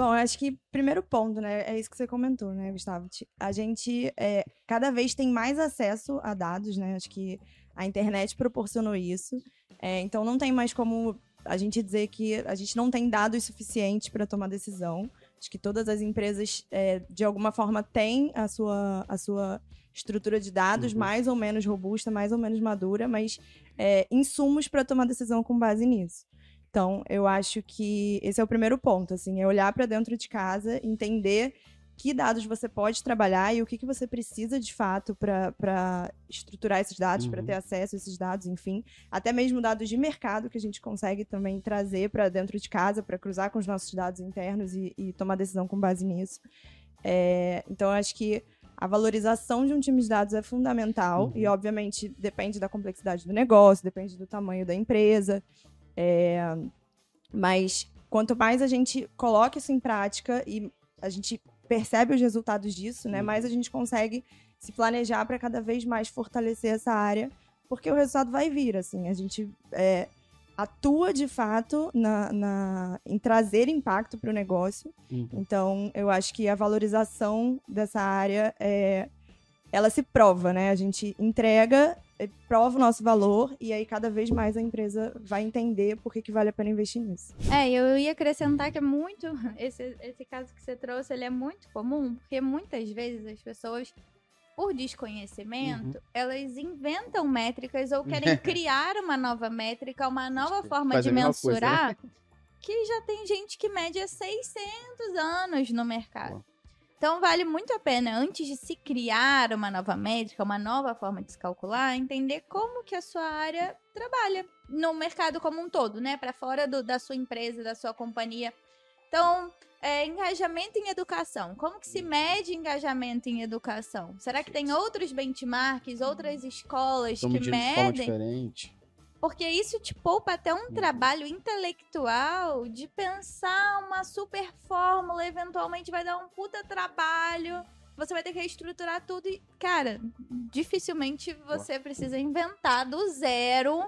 Bom, eu acho que primeiro ponto, né? É isso que você comentou, né, Gustavo? A gente é, cada vez tem mais acesso a dados, né? Acho que a internet proporcionou isso. É, então não tem mais como a gente dizer que a gente não tem dados suficientes para tomar decisão. Acho que todas as empresas, é, de alguma forma, têm a sua, a sua estrutura de dados uhum. mais ou menos robusta, mais ou menos madura, mas é, insumos para tomar decisão com base nisso. Então, eu acho que esse é o primeiro ponto, assim, é olhar para dentro de casa, entender que dados você pode trabalhar e o que, que você precisa de fato para estruturar esses dados, uhum. para ter acesso a esses dados, enfim. Até mesmo dados de mercado que a gente consegue também trazer para dentro de casa, para cruzar com os nossos dados internos e, e tomar decisão com base nisso. É, então, acho que a valorização de um time de dados é fundamental uhum. e, obviamente, depende da complexidade do negócio, depende do tamanho da empresa. É, mas quanto mais a gente coloca isso em prática e a gente percebe os resultados disso, né? Mais a uhum. gente consegue se planejar para cada vez mais fortalecer essa área, porque o resultado vai vir, assim. A gente é, atua de fato na, na em trazer impacto para o negócio. Uhum. Então, eu acho que a valorização dessa área é, ela se prova, né? A gente entrega prova o nosso valor e aí cada vez mais a empresa vai entender por que, que vale a pena investir nisso. É, eu ia acrescentar que é muito, esse, esse caso que você trouxe, ele é muito comum, porque muitas vezes as pessoas, por desconhecimento, uhum. elas inventam métricas ou querem criar uma nova métrica, uma nova forma de mensurar, coisa, né? que já tem gente que mede há 600 anos no mercado. Então, vale muito a pena, antes de se criar uma nova métrica, uma nova forma de se calcular, entender como que a sua área trabalha no mercado como um todo, né? Para fora do, da sua empresa, da sua companhia. Então, é, engajamento em educação. Como que se mede engajamento em educação? Será que tem outros benchmarks, outras escolas Estão que medem? De forma diferente. Porque isso te poupa até um uhum. trabalho intelectual de pensar uma super fórmula, eventualmente vai dar um puta trabalho. Você vai ter que reestruturar tudo e, cara, dificilmente você precisa inventar do zero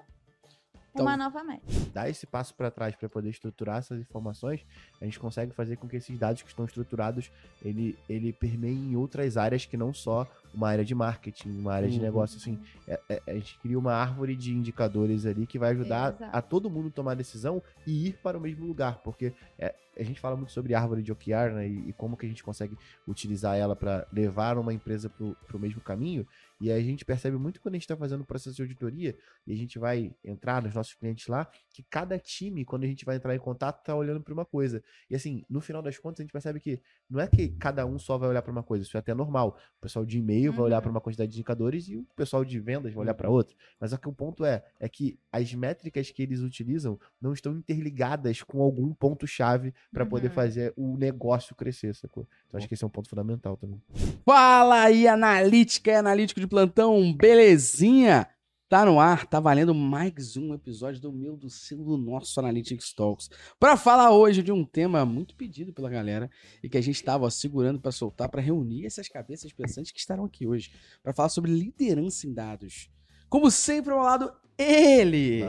então, uma nova meta. Dar esse passo para trás para poder estruturar essas informações, a gente consegue fazer com que esses dados que estão estruturados, ele, ele permeiem em outras áreas que não só uma área de marketing, uma área uhum. de negócio, assim, é, é, a gente cria uma árvore de indicadores ali que vai ajudar a, a todo mundo tomar decisão e ir para o mesmo lugar, porque é, a gente fala muito sobre árvore de OKR, né, e, e como que a gente consegue utilizar ela para levar uma empresa para o mesmo caminho, e aí a gente percebe muito quando a gente está fazendo o processo de auditoria e a gente vai entrar nos nossos clientes lá, que cada time, quando a gente vai entrar em contato, está olhando para uma coisa. E assim, no final das contas, a gente percebe que não é que cada um só vai olhar para uma coisa, isso é até normal. O pessoal de e-mail uhum. vai olhar para uhum. uma quantidade de indicadores e o pessoal de vendas vai olhar para outra. Mas que o ponto é, é que as métricas que eles utilizam não estão interligadas com algum ponto-chave para uhum. poder fazer o negócio crescer, sacou? Então acho que esse é um ponto fundamental também. Fala aí, analítica e analítico de plantão, belezinha? Tá no ar, tá valendo mais um episódio do meu, do seu, do nosso Analytics Talks. Para falar hoje de um tema muito pedido pela galera e que a gente estava segurando para soltar, para reunir essas cabeças pensantes que estarão aqui hoje, para falar sobre liderança em dados. Como sempre, ao lado, ele!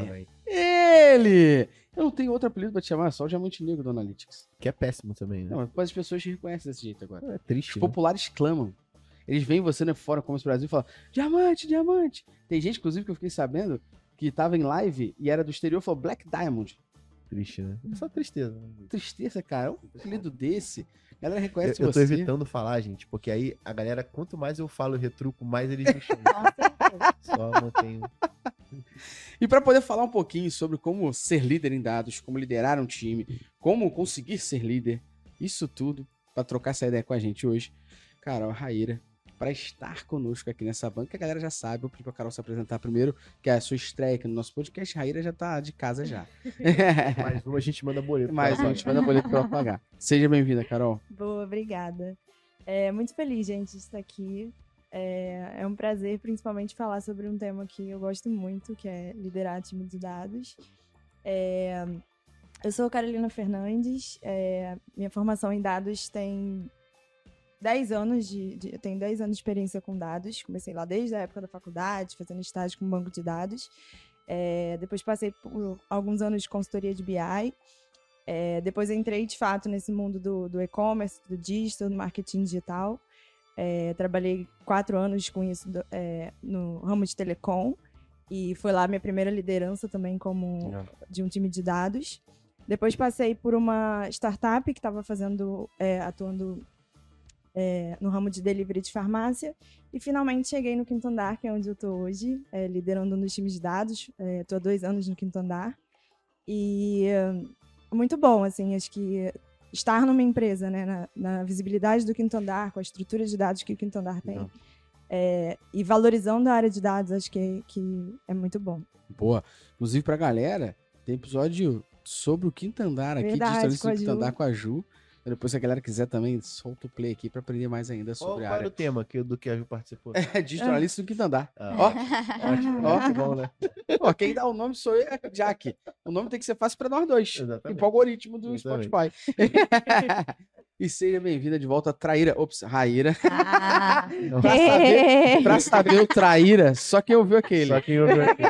Ele! Eu não tenho outro apelido pra te chamar, só o Diamante Negro do Analytics. Que é péssimo também, né? Não, mas as pessoas te reconhecem desse jeito agora. É triste. Os né? populares clamam. Eles veem você no fora como o Brasil e falam: Diamante, diamante. Tem gente, inclusive, que eu fiquei sabendo que tava em live e era do exterior e falou Black Diamond. Triste, né? É só tristeza. Né? Tristeza, cara. Um apelido desse. A galera reconhece eu, você. Eu tô evitando falar, gente, porque aí a galera, quanto mais eu falo retruco, mais eles me chamam. Só mantenho. E para poder falar um pouquinho sobre como ser líder em dados, como liderar um time, como conseguir ser líder, isso tudo, para trocar essa ideia com a gente hoje, Carol Raíra, para estar conosco aqui nessa banca. A galera já sabe, eu pedi pra Carol se apresentar primeiro, que é a sua estreia aqui no nosso podcast. Raíra já tá de casa já. Mais uma a gente manda boleto. Mais uma a gente manda boleto pra ela pagar. Seja bem-vinda, Carol. Boa, obrigada. É muito feliz, gente, de estar aqui. É, é um prazer, principalmente, falar sobre um tema que eu gosto muito, que é liderar time de dados. É, eu sou Carolina Fernandes, é, minha formação em dados tem 10 anos de, de, eu tenho 10 anos de experiência com dados. Comecei lá desde a época da faculdade, fazendo estágio com banco de dados. É, depois passei por alguns anos de consultoria de BI. É, depois entrei de fato nesse mundo do, do e-commerce, do digital, do marketing digital. É, trabalhei quatro anos com isso do, é, no ramo de telecom e foi lá minha primeira liderança também como de um time de dados. Depois passei por uma startup que estava fazendo, é, atuando é, no ramo de delivery de farmácia. E finalmente cheguei no Quinto Andar, que é onde eu estou hoje, é, liderando um dos times de dados. Estou há dois anos no Quinto Andar. E muito bom, assim, acho que estar numa empresa, né, na, na, visibilidade do Quinto Andar, com a estrutura de dados que o Quinto Andar tem, é, e valorizando a área de dados, acho que, que é muito bom. Boa. Inclusive, pra galera, tem episódio sobre o Quinto Andar aqui, Verdade, de do Quinto Andar com a Ju. Depois, se a galera quiser também, solta o play aqui para aprender mais ainda sobre qual, a área. Qual era o tema que, do que a Ju participou? É, de jornalista do quinto andar. Ah, Ó, ótimo, ó. que bom, né? ó, quem dá o nome sou eu, é Jack. O nome tem que ser fácil para nós dois. Exatamente. E pro algoritmo do Exatamente. Spotify. e seja bem-vinda de volta, Traíra. Ops, Raíra. Ah. Pra saber, pra saber o Traíra, só quem ouviu aquele. Só quem ouviu aqui.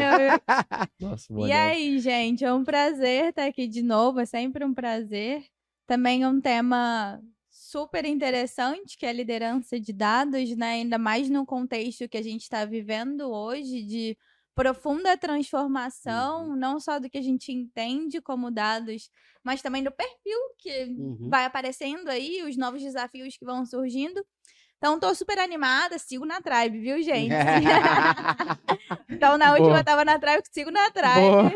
Nossa, E modelo. aí, gente, é um prazer estar aqui de novo, é sempre um prazer. Também um tema super interessante, que é a liderança de dados, né? Ainda mais no contexto que a gente está vivendo hoje de profunda transformação, não só do que a gente entende como dados, mas também do perfil que Uhum. vai aparecendo aí, os novos desafios que vão surgindo. Então, tô super animada, sigo na tribe, viu, gente? então, na última Boa. eu tava na tribe, sigo na tribe.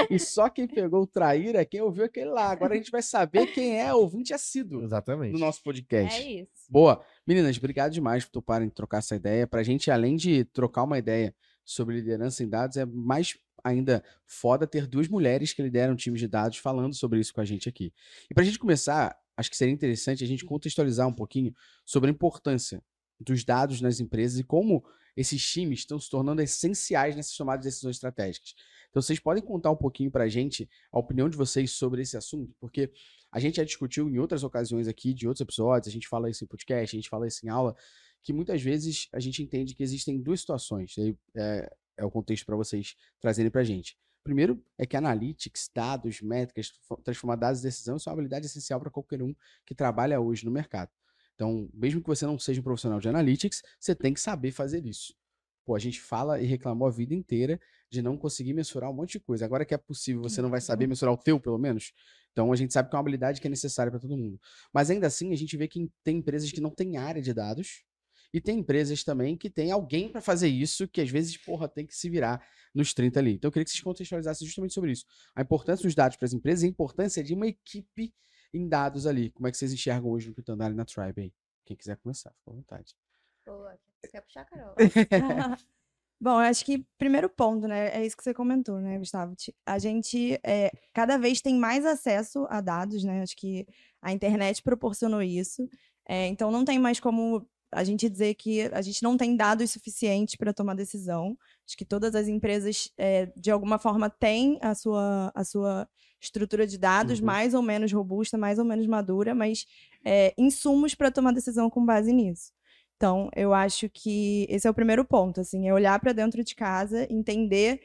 E só quem pegou o Traíra é quem ouviu aquele lá. Agora a gente vai saber quem é ouvinte assíduo Exatamente. do nosso podcast. É isso. Boa. Meninas, obrigado demais por toparem trocar essa ideia. Pra gente, além de trocar uma ideia sobre liderança em dados, é mais ainda foda ter duas mulheres que lideram times de dados falando sobre isso com a gente aqui. E pra gente começar, acho que seria interessante a gente contextualizar um pouquinho sobre a importância dos dados nas empresas e como esses times estão se tornando essenciais nessas tomadas de decisões estratégicas. Então, vocês podem contar um pouquinho pra gente a opinião de vocês sobre esse assunto? Porque a gente já discutiu em outras ocasiões aqui, de outros episódios, a gente fala isso em podcast, a gente fala isso em aula, que muitas vezes a gente entende que existem duas situações. E aí, é, é o contexto para vocês trazerem pra gente. Primeiro é que analytics, dados, métricas, transformar dados em decisão, isso é uma habilidade essencial para qualquer um que trabalha hoje no mercado. Então, mesmo que você não seja um profissional de analytics, você tem que saber fazer isso. Pô, a gente fala e reclamou a vida inteira de não conseguir mensurar um monte de coisa. Agora que é possível, você não vai saber mensurar o teu, pelo menos? Então, a gente sabe que é uma habilidade que é necessária para todo mundo. Mas ainda assim, a gente vê que tem empresas que não têm área de dados e tem empresas também que tem alguém para fazer isso, que às vezes, porra, tem que se virar nos 30 ali. Então, eu queria que vocês contextualizassem justamente sobre isso. A importância dos dados para as empresas e a importância de uma equipe em dados ali. Como é que vocês enxergam hoje no Quinto Andar e na Tribe aí? Quem quiser começar, fica à vontade. Boa. Quer puxar, Carol? Bom, eu acho que primeiro ponto, né? É isso que você comentou, né, Gustavo? A gente é, cada vez tem mais acesso a dados, né? Acho que a internet proporcionou isso. É, então não tem mais como a gente dizer que a gente não tem dados suficientes para tomar decisão. Acho que todas as empresas, é, de alguma forma, têm a sua, a sua estrutura de dados Uhum. mais ou menos robusta, mais ou menos madura, mas é, insumos para tomar decisão com base nisso. Então, eu acho que esse é o primeiro ponto, assim, é olhar para dentro de casa, entender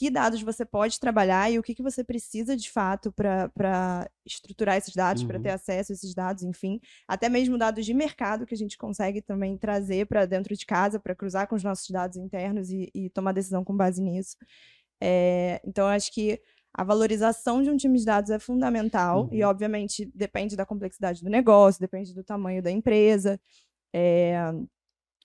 que dados você pode trabalhar e o que, que você precisa de fato para estruturar esses dados, para Uhum. ter acesso a esses dados, enfim. Até mesmo dados de mercado que a gente consegue também trazer para dentro de casa, para cruzar com os nossos dados internos e, e tomar decisão com base nisso. É, então, eu acho que a valorização de um time de dados é fundamental e, Uhum. obviamente, depende da complexidade do negócio, depende do tamanho da empresa. É,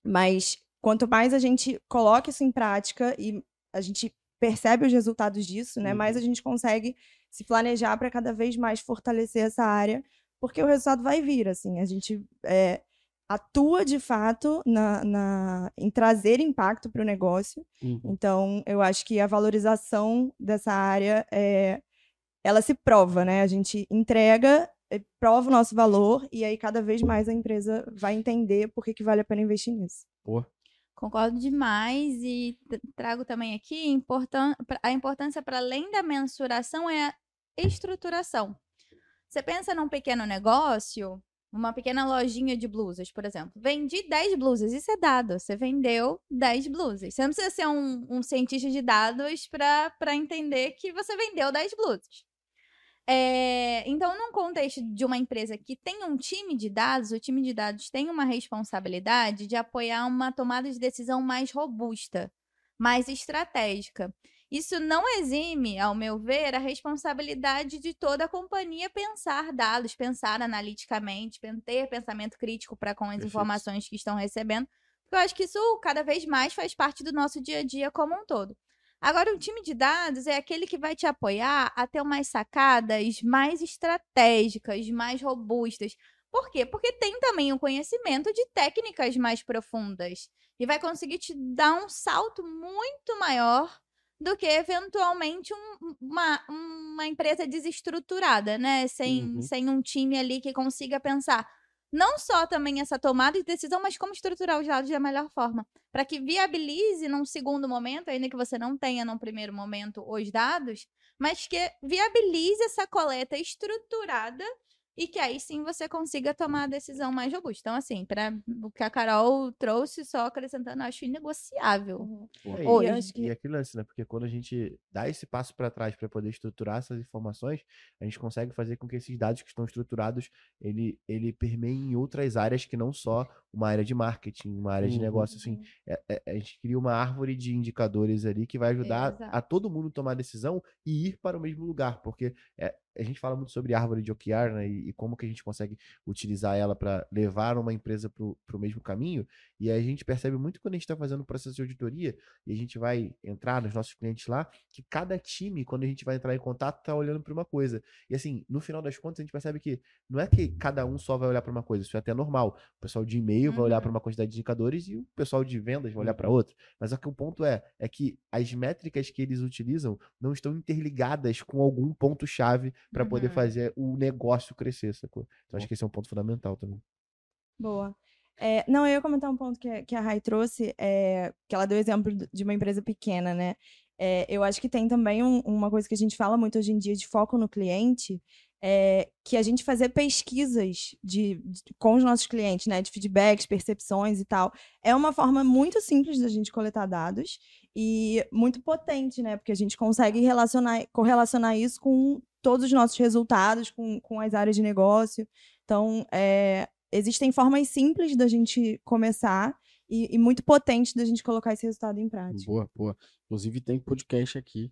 mas quanto mais a gente coloca isso em prática e a gente percebe os resultados disso, né, mais a gente consegue se planejar para cada vez mais fortalecer essa área, porque o resultado vai vir, assim, a gente é, atua de fato na, na- em trazer impacto para o negócio. Uhum. Então, eu acho que a valorização dessa área é, ela se prova, né? A gente entrega, eh, prova o nosso valor e aí cada vez mais a empresa vai entender por que, que vale a pena investir nisso. Concordo demais e trago também aqui a importância para além da mensuração é a estruturação. Você pensa num pequeno negócio, uma pequena lojinha de blusas, por exemplo. Vendi 10 blusas, isso é dado. Você vendeu 10 blusas. Você não precisa ser um, um cientista de dados para entender que você vendeu 10 blusas. É, então, num contexto de uma empresa que tem um time de dados, o time de dados tem uma responsabilidade de apoiar uma tomada de decisão mais robusta, mais estratégica. Isso não exime, ao meu ver, a responsabilidade de toda a companhia pensar dados, pensar analiticamente, ter pensamento crítico para com as Perfeito. informações que estão recebendo. Porque eu acho que isso cada vez mais faz parte do nosso dia a dia como um todo. Agora, o time de dados é aquele que vai te apoiar a ter umas sacadas mais estratégicas, mais robustas. Por quê? Porque tem também o conhecimento de técnicas mais profundas. E vai conseguir te dar um salto muito maior do que, eventualmente, um- uma, uma empresa desestruturada, né? Sem, Uhum. sem um time ali que consiga pensar não só também essa tomada de decisão, mas como estruturar os dados da melhor forma. Para que viabilize num segundo momento, ainda que você não tenha num primeiro momento os dados, mas que viabilize essa coleta estruturada e que aí sim você consiga tomar a decisão mais robusta. Então, assim, para o que a Carol trouxe, só acrescentando, eu acho inegociável. É, e- Hoje. Eu acho que- E aquele lance, né? Porque quando a gente dá esse passo para trás para poder estruturar essas informações, a gente consegue fazer com que esses dados que estão estruturados, ele, ele permeiem em outras áreas que não só uma área de marketing, uma área de Uhum. negócio, assim. É- é- a gente cria uma árvore de indicadores ali que vai ajudar a todo mundo tomar decisão e ir para o mesmo lugar, porque é, a gente fala muito sobre árvore de OKR, né? E, e como que a gente consegue utilizar ela para levar uma empresa para o mesmo caminho. E a gente percebe muito quando a gente está fazendo o processo de auditoria e a gente vai entrar nos nossos clientes lá, que cada time, quando a gente vai entrar em contato, tá olhando para uma coisa. E assim, no final das contas, a gente percebe que não é que cada um só vai olhar para uma coisa, isso é até normal. O pessoal de e-mail vai olhar para Uhum. uma quantidade de indicadores e o pessoal de vendas vai olhar para outra. Mas o que o ponto é, é que as métricas que eles utilizam não estão interligadas com algum ponto-chave para poder Uhum. fazer o negócio crescer, sacou? Então acho que esse é um ponto fundamental também. Boa. É, não, eu ia comentar um ponto que, a- que a Rai trouxe, é, que ela deu exemplo de uma empresa pequena, né? É, eu acho que tem também um- uma coisa que a gente fala muito hoje em dia de foco no cliente, é, que a gente fazer pesquisas de, de- com os nossos clientes, né? De feedbacks, percepções e tal. É uma forma muito simples da gente coletar dados e muito potente, né? Porque a gente consegue relacionar, correlacionar isso com todos os nossos resultados, com, com as áreas de negócio. Então, é, existem formas simples da gente começar e, e muito potentes da gente colocar esse resultado em prática. Boa, boa. Inclusive tem podcast aqui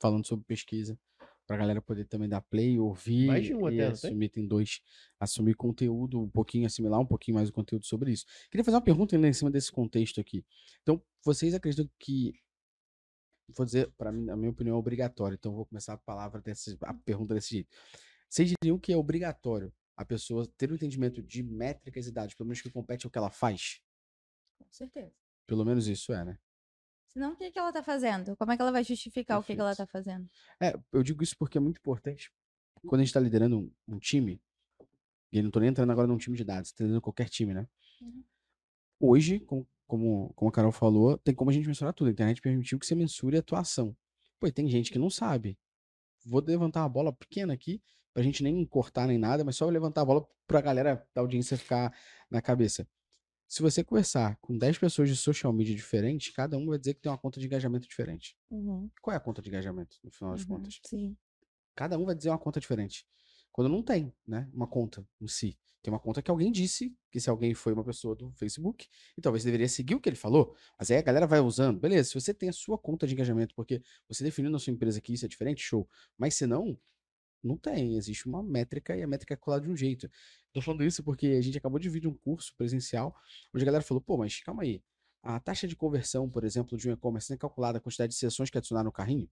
falando sobre pesquisa. Pra galera poder também dar play, ouvir Mais de um até, não tem? assumir, tem dois, assumir conteúdo, um pouquinho, assimilar um pouquinho mais o conteúdo sobre isso. Queria fazer uma pergunta ainda em cima desse contexto aqui. Então, vocês acreditam que, vou dizer, para mim, na minha opinião, é obrigatório, então vou começar a palavra desse, a pergunta desse jeito. Vocês diriam que é obrigatório a pessoa ter o entendimento de métricas e dados, pelo menos que compete ao que ela faz? Com certeza. Pelo menos isso é, né? Senão, o que, que ela tá fazendo? Como é que ela vai justificar o que, que ela Perfeito. tá fazendo? É, eu digo isso porque é muito importante. Quando a gente tá liderando um, um time, e eu não tô nem entrando agora num time de dados, tô liderando qualquer time, né? Uhum. Hoje, com- como, como a Carol falou, tem como a gente mensurar tudo. A internet permitiu que você mensure a atuação. Pô, tem gente que não sabe. Vou levantar uma bola pequena aqui, pra gente nem cortar nem nada, mas só levantar a bola pra galera da audiência ficar na cabeça. Se você conversar com 10 pessoas de social media diferentes, cada um vai dizer que tem uma conta de engajamento diferente. Uhum, Qual é a conta de engajamento, no final das uhum, contas? Sim. Cada um vai dizer uma conta diferente. Quando não tem, né? Uma conta em si. Tem uma conta que alguém disse, que se alguém foi uma pessoa do Facebook, e talvez deveria seguir o que ele falou. Mas aí a galera vai usando. Beleza, se você tem a sua conta de engajamento, porque você definiu na sua empresa que isso é diferente, show. Mas se não, não tem. Existe uma métrica e a métrica é colada de um jeito. Tô falando isso porque a gente acabou de vir de um curso presencial, onde a galera falou, pô, mas calma aí. A taxa de conversão, por exemplo, de um e-commerce é calculada a quantidade de sessões que adicionaram no carrinho?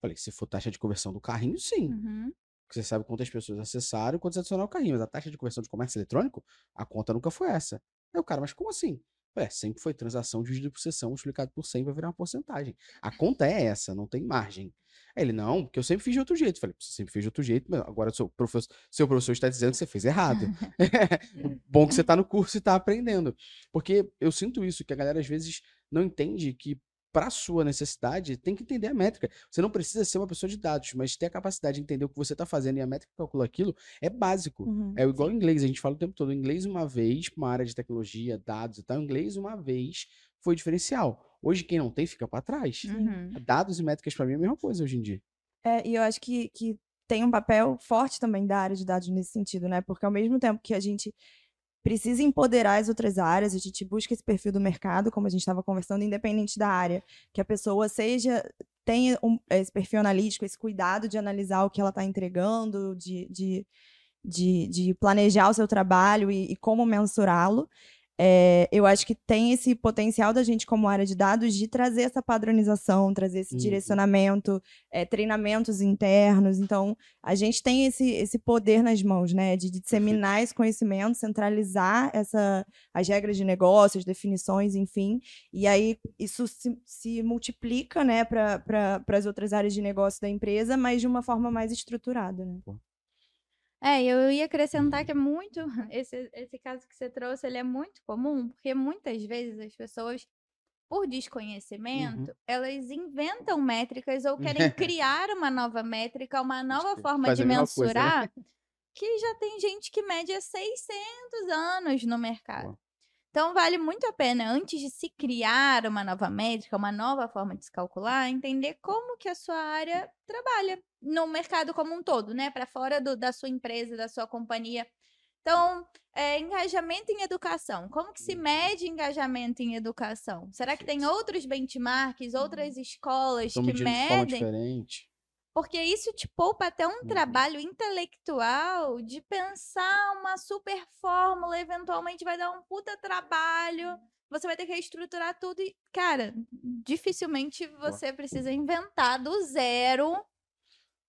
Falei, se for taxa de conversão do carrinho, sim. Uhum. Você sabe quantas pessoas acessaram e quantas adicionaram ao carrinho. Mas a taxa de conversão de comércio eletrônico, a conta nunca foi essa. Aí o cara, mas como assim? Falei, É, sempre foi transação dividido por sessão, multiplicado por 100 vai virar uma porcentagem. A conta é essa, não tem margem. Aí ele, não, porque eu sempre fiz de outro jeito. Falei, você sempre fez de outro jeito, mas agora seu professor, seu professor está dizendo que você fez errado. Bom que você está no curso e está aprendendo. Porque eu sinto isso, que a galera às vezes não entende que para sua necessidade tem que entender a métrica. Você não precisa ser uma pessoa de dados, mas ter a capacidade de entender o que você está fazendo e a métrica que calcula aquilo é básico. Uhum, É igual o inglês, a gente fala o tempo todo. Inglês, uma vez, para uma área de tecnologia, dados e tal, inglês, uma vez, foi diferencial. Hoje, quem não tem, fica para trás. Uhum. Dados e métricas, para mim, é a mesma coisa hoje em dia. É, e eu acho que, que tem um papel forte também da área de dados nesse sentido, né? Porque ao mesmo tempo que a gente precisa empoderar as outras áreas, a gente busca esse perfil do mercado, como a gente estava conversando, independente da área, que a pessoa seja tenha um, esse perfil analítico, esse cuidado de analisar o que ela está entregando, de, de, de, de, planejar o seu trabalho e, e como mensurá-lo. É, eu acho que tem esse potencial da gente, como área de dados, de trazer essa padronização, trazer esse uhum. direcionamento, é, treinamentos internos. Então, a gente tem esse, esse poder nas mãos, né? De, disseminar Perfeito. esse conhecimento, centralizar essa, as regras de negócio, as definições, enfim. E aí, isso se, se multiplica, né, para pra, as outras áreas de negócio da empresa, mas de uma forma mais estruturada, né? É, eu ia acrescentar que é muito. Esse, esse caso que você trouxe, ele é muito comum, porque muitas vezes as pessoas, por desconhecimento, uhum. elas inventam métricas ou querem criar uma nova métrica, uma nova forma de mensurar, coisa, né? que já tem gente que mede há 600 anos no mercado. Então, vale muito a pena, antes de se criar uma nova métrica, uma nova forma de se calcular, entender como que a sua área trabalha no mercado como um todo, né? Para fora do, da sua empresa, da sua companhia. Então, é, engajamento em educação. Como que se uhum. mede engajamento em educação? Será que tem outros benchmarks, outras uhum. escolas que medem? De forma diferente. Porque isso te poupa até um uhum. trabalho intelectual de pensar uma super fórmula, eventualmente vai dar um puta trabalho. Você vai ter que reestruturar tudo e, cara, dificilmente você precisa inventar do zero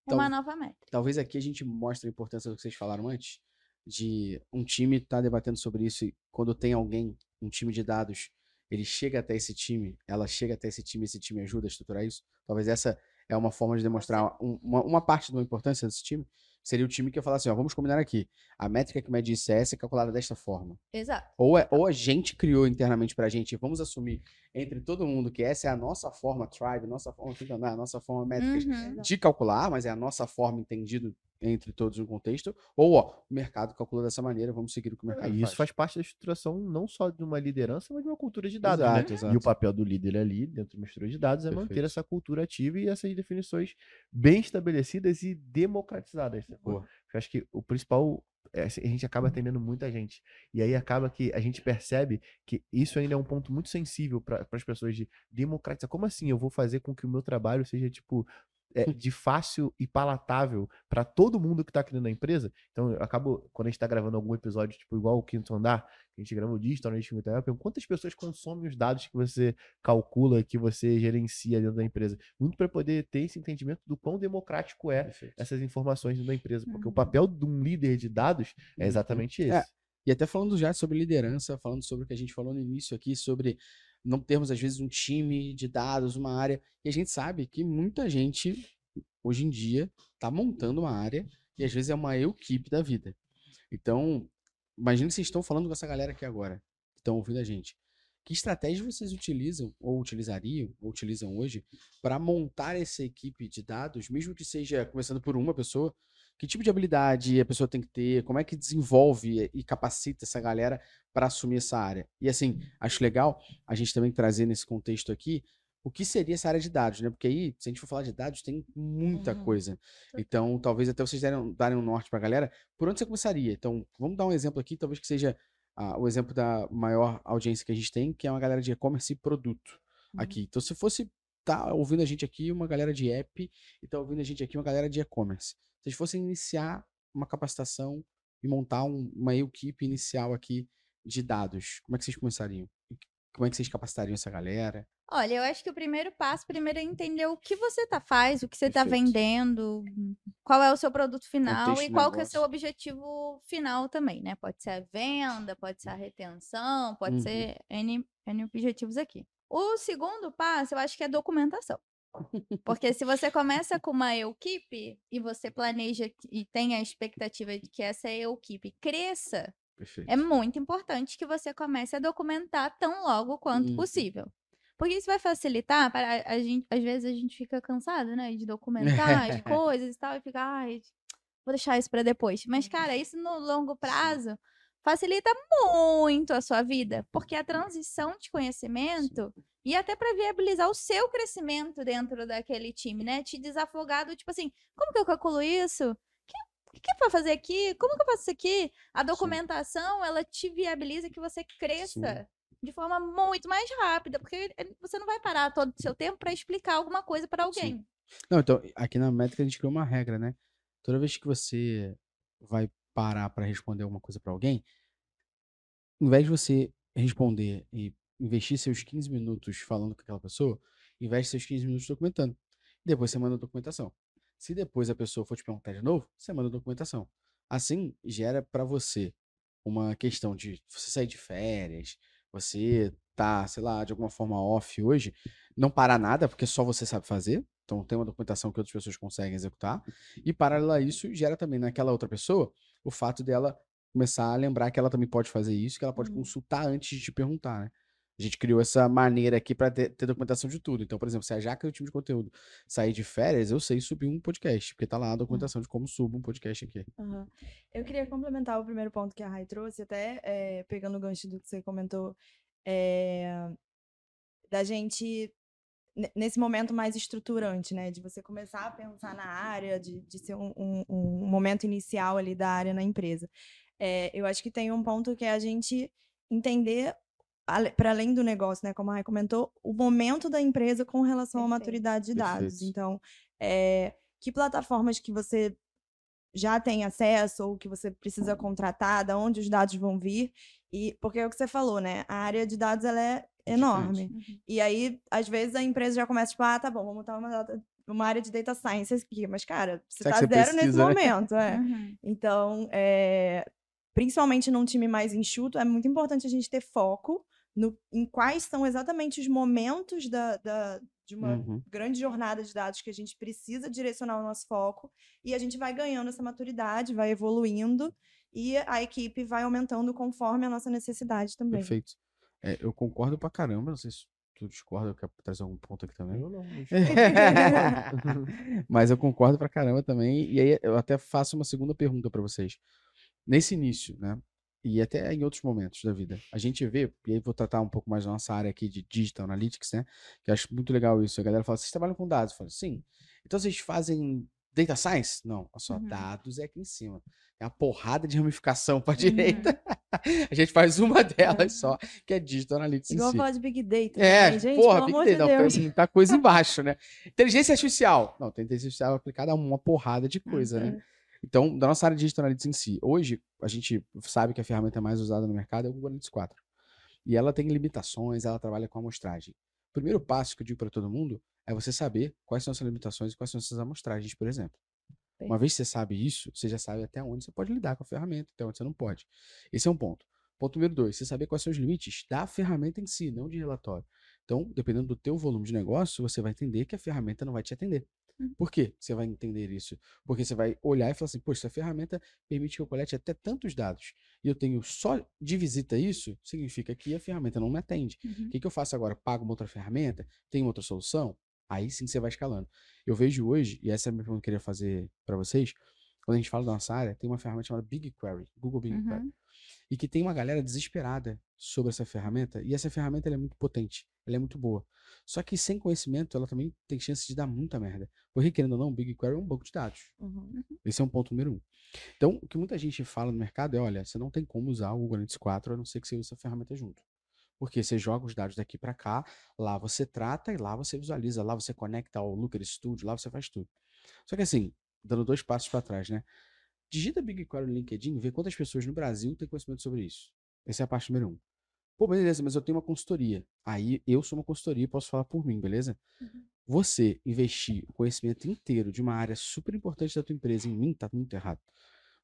uma nova métrica. Talvez aqui a gente mostre a importância do que vocês falaram antes, de um time estar tá debatendo sobre isso e quando tem alguém, um time de dados, ele chega até esse time, ela chega até esse time, esse time ajuda a estruturar isso. Talvez essa é uma forma de demonstrar um, uma, uma parte da importância desse time. Seria o time que ia falar assim, ó, vamos combinar aqui. A métrica que mede ICS é calculada desta forma. Exato. Ou, é, ou a gente criou internamente pra gente, vamos assumir entre todo mundo que essa é a nossa forma tribe, nossa forma, não, é a nossa forma métrica uhum. de calcular, mas é a nossa forma entendido entre todos no contexto, ou ó, o mercado calcula dessa maneira, vamos seguir o que o mercado é, faz. Isso faz parte da estruturação não só de uma liderança, mas de uma cultura de dados. Exato, né? exato. E o papel do líder ali, dentro de uma estrutura de dados, é Perfeito. manter essa cultura ativa e essas definições bem estabelecidas e democratizadas. Eu acho que o principal é, assim, a gente acaba atendendo muita gente. E aí acaba que a gente percebe que isso ainda é um ponto muito sensível para as pessoas de democratizar. Como assim eu vou fazer com que o meu trabalho seja, tipo, é, de fácil e palatável para todo mundo que está aqui dentro da empresa. Então, eu acabo, quando a gente está gravando algum episódio, tipo, igual o Quinto Andar, que a gente grava o Digital, a gente eu pergunto quantas pessoas consomem os dados que você calcula, que você gerencia dentro da empresa. Muito para poder ter esse entendimento do quão democrático é Perfeito. essas informações dentro da empresa. Porque uhum. o papel de um líder de dados é uhum. exatamente é, esse. É. E até falando já sobre liderança, falando sobre o que a gente falou no início aqui, sobre não termos, às vezes, um time de dados, uma área. E a gente sabe que muita gente, hoje em dia, está montando uma área e às vezes é uma equipe da vida. Então, que vocês estão falando com essa galera aqui agora, que estão ouvindo a gente. Que estratégia vocês utilizam, ou utilizariam, ou utilizam hoje, para montar essa equipe de dados, mesmo que seja começando por uma pessoa, que tipo de habilidade a pessoa tem que ter? Como é que desenvolve e capacita essa galera para assumir essa área? E assim, acho legal a gente também trazer nesse contexto aqui o que seria essa área de dados, né? Porque aí, se a gente for falar de dados, tem muita uhum. coisa. Então, talvez até vocês darem, darem um norte para a galera. Por onde você começaria? Então, vamos dar um exemplo aqui, talvez que seja uh, o exemplo da maior audiência que a gente tem, que é uma galera de e-commerce e produto uhum. aqui. Então, se fosse tá ouvindo a gente aqui uma galera de app e tá ouvindo a gente aqui uma galera de e-commerce vocês fossem iniciar uma capacitação e montar um, uma equipe inicial aqui de dados, como é que vocês começariam? Como é que vocês capacitariam essa galera? Olha, eu acho que o primeiro passo, primeiro é entender o que você tá faz, o que você está vendendo, qual é o seu produto final e qual que é o seu objetivo final também, né? Pode ser a venda, pode ser a retenção, pode uhum. ser N, N objetivos aqui. O segundo passo, eu acho que é documentação. Porque se você começa com uma equipe e você planeja e tem a expectativa de que essa equipe cresça, Perfeito. é muito importante que você comece a documentar tão logo quanto uhum. possível. Porque isso vai facilitar para a gente, às vezes a gente fica cansado, né, de documentar as coisas e tal e fica, ai, vou deixar isso para depois. Mas cara, isso no longo prazo facilita muito a sua vida, porque a transição de conhecimento e até para viabilizar o seu crescimento dentro daquele time, né? Te desafogar do tipo assim, como que eu calculo isso? O que, que é pra fazer aqui? Como que eu faço isso aqui? A documentação, ela te viabiliza que você cresça de forma muito mais rápida, porque eh, você não vai parar todo o seu tempo para explicar alguma coisa para alguém. Não, então, aqui na métrica a gente criou uma regra, né? Toda vez que você vai parar para responder alguma coisa para alguém, em vez de você responder e investir seus 15 minutos falando com aquela pessoa, investe seus 15 minutos documentando. Depois você manda a documentação. Se depois a pessoa for te perguntar de novo, você manda a documentação. Assim, gera para você uma questão de você sair de férias, você tá, sei lá, de alguma forma off hoje, não parar nada, porque só você sabe fazer. Então tem uma documentação que outras pessoas conseguem executar. E paralelo a isso, gera também naquela outra pessoa o fato dela começar a lembrar que ela também pode fazer isso, que ela pode Uhum. consultar antes de te perguntar, né? A gente criou essa maneira aqui para ter, ter documentação de tudo. Então, por exemplo, se a Jaca e o time de conteúdo sair de férias, eu sei subir um podcast, porque tá lá a documentação de como subo um podcast aqui. Aham. Eu queria complementar o primeiro ponto que a Rai trouxe, até eh, pegando o gancho do que você comentou, eh, da gente, nesse momento mais estruturante, né? De você começar a pensar na área, de, de ser um, um- um momento inicial ali da área na empresa. Eh, eu acho que tem um ponto que é a gente entender, para além do negócio, né? Como a Rai comentou, o momento da empresa com relação à Perfeito. maturidade de dados. Perfeito. Então, eh, que plataformas que você já tem acesso ou que você precisa contratar, da onde os dados vão vir. E porque é o que você falou, né? A área de dados ela é enorme. Uhum. E aí, às vezes, a empresa já começa, tipo, ah, tá bom, vamos montar uma, uma área de data science aqui. Mas, cara, você Será tá zero nesse precisa, né? momento, é. Uhum. Então, é, principalmente num time mais enxuto, é muito importante a gente ter foco no, em quais são exatamente os momentos da, da- de uma Uhum. grande jornada de dados que a gente precisa direcionar o nosso foco e a gente vai ganhando essa maturidade, vai evoluindo e a equipe vai aumentando conforme a nossa necessidade também. Perfeito. É, eu concordo pra caramba, não sei se tu discorda, eu quero trazer algum ponto aqui também. Eu não. Mas eu concordo pra caramba também. E aí eu até faço uma segunda pergunta pra vocês. Nesse início, né? E até em outros momentos da vida, a gente vê, e aí vou tratar um pouco mais da nossa área aqui de Digital Analytics, né? Que eu acho muito legal isso. A galera fala, vocês trabalham com dados? Eu falo, sim. Então vocês fazem Data Science? Não, olha só, Uhum. dados é aqui em cima. Tem uma porrada de ramificação pra Uhum. direita. a gente faz uma delas só, que é Digital Analytics em Igual si. falar de Big Data. É, né? gente, porra, Big Data, de não, Deus. tem muita coisa embaixo, né? Inteligência artificial. Não, tem inteligência artificial aplicada a uma porrada de coisa, né? Uhum. Então, da nossa área de Digital Analytics em si, hoje a gente sabe que a ferramenta mais usada no mercado é o Google Analytics 4. E ela tem limitações, ela trabalha com amostragem. O primeiro passo que eu digo para todo mundo é você saber quais são as suas limitações e quais são as suas amostragens, por exemplo. Uma vez que você sabe isso, você já sabe até onde você pode lidar com a ferramenta, até onde você não pode. Esse é um ponto. Ponto número dois, você saber quais são os limites da ferramenta em si, não de relatório. Então, dependendo do teu volume de negócio, você vai entender que a ferramenta não vai te atender. Uhum. Por que você vai entender isso? Porque você vai olhar e falar assim, poxa, essa ferramenta permite que eu colete até tantos dados e eu tenho só de visita isso, significa que a ferramenta não me atende. Uhum. O que, que eu faço agora? Pago uma outra ferramenta? Tem outra solução? Aí sim você vai escalando. Eu vejo hoje, e essa é a minha pergunta que eu queria fazer para vocês, quando a gente fala da nossa área, tem uma ferramenta chamada BigQuery, Google BigQuery, Uhum. e que tem uma galera desesperada sobre essa ferramenta, e essa ferramenta é muito potente, ela é muito boa. Só que sem conhecimento, ela também tem chance de dar muita merda. Porque, querendo ou não, o BigQuery é um banco de dados. Uhum. Esse é um ponto número um. Então, o que muita gente fala no mercado é, olha, você não tem como usar o Google Analytics 4 a não ser que você use essa ferramenta junto. Porque você joga os dados daqui para cá, lá você trata e lá você visualiza, lá você conecta ao Looker Studio, lá você faz tudo. Só que assim, dando dois passos para trás, né? Digita BigQuery no LinkedIn, vê quantas pessoas no Brasil têm conhecimento sobre isso. Essa é a parte número um. Pô, beleza, mas eu tenho uma consultoria. Aí eu sou uma consultoria e posso falar por mim, beleza? Você investir o conhecimento inteiro de uma área super importante da tua empresa em mim, tá muito errado.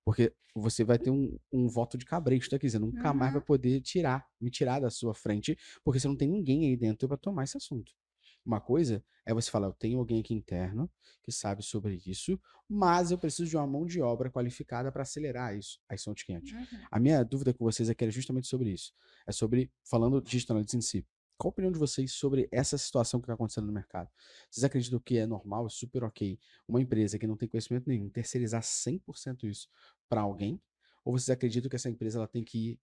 Porque você vai ter um, um voto de cabresto aqui, você nunca mais vai Uhum. poder tirar, me tirar da sua frente, porque você não tem ninguém aí dentro para tomar esse assunto. Uma coisa é você falar, eu tenho alguém aqui interno que sabe sobre isso, mas eu preciso de uma mão de obra qualificada para acelerar isso. Aí são os 500. Uhum. A minha dúvida com vocês aqui era justamente sobre isso. É sobre, falando de digital em si. Qual a opinião de vocês sobre essa situação que está acontecendo no mercado? Vocês acreditam que é normal, é super ok, uma empresa que não tem conhecimento nenhum terceirizar 100% isso para alguém? Ou vocês acreditam que essa empresa ela tem que ir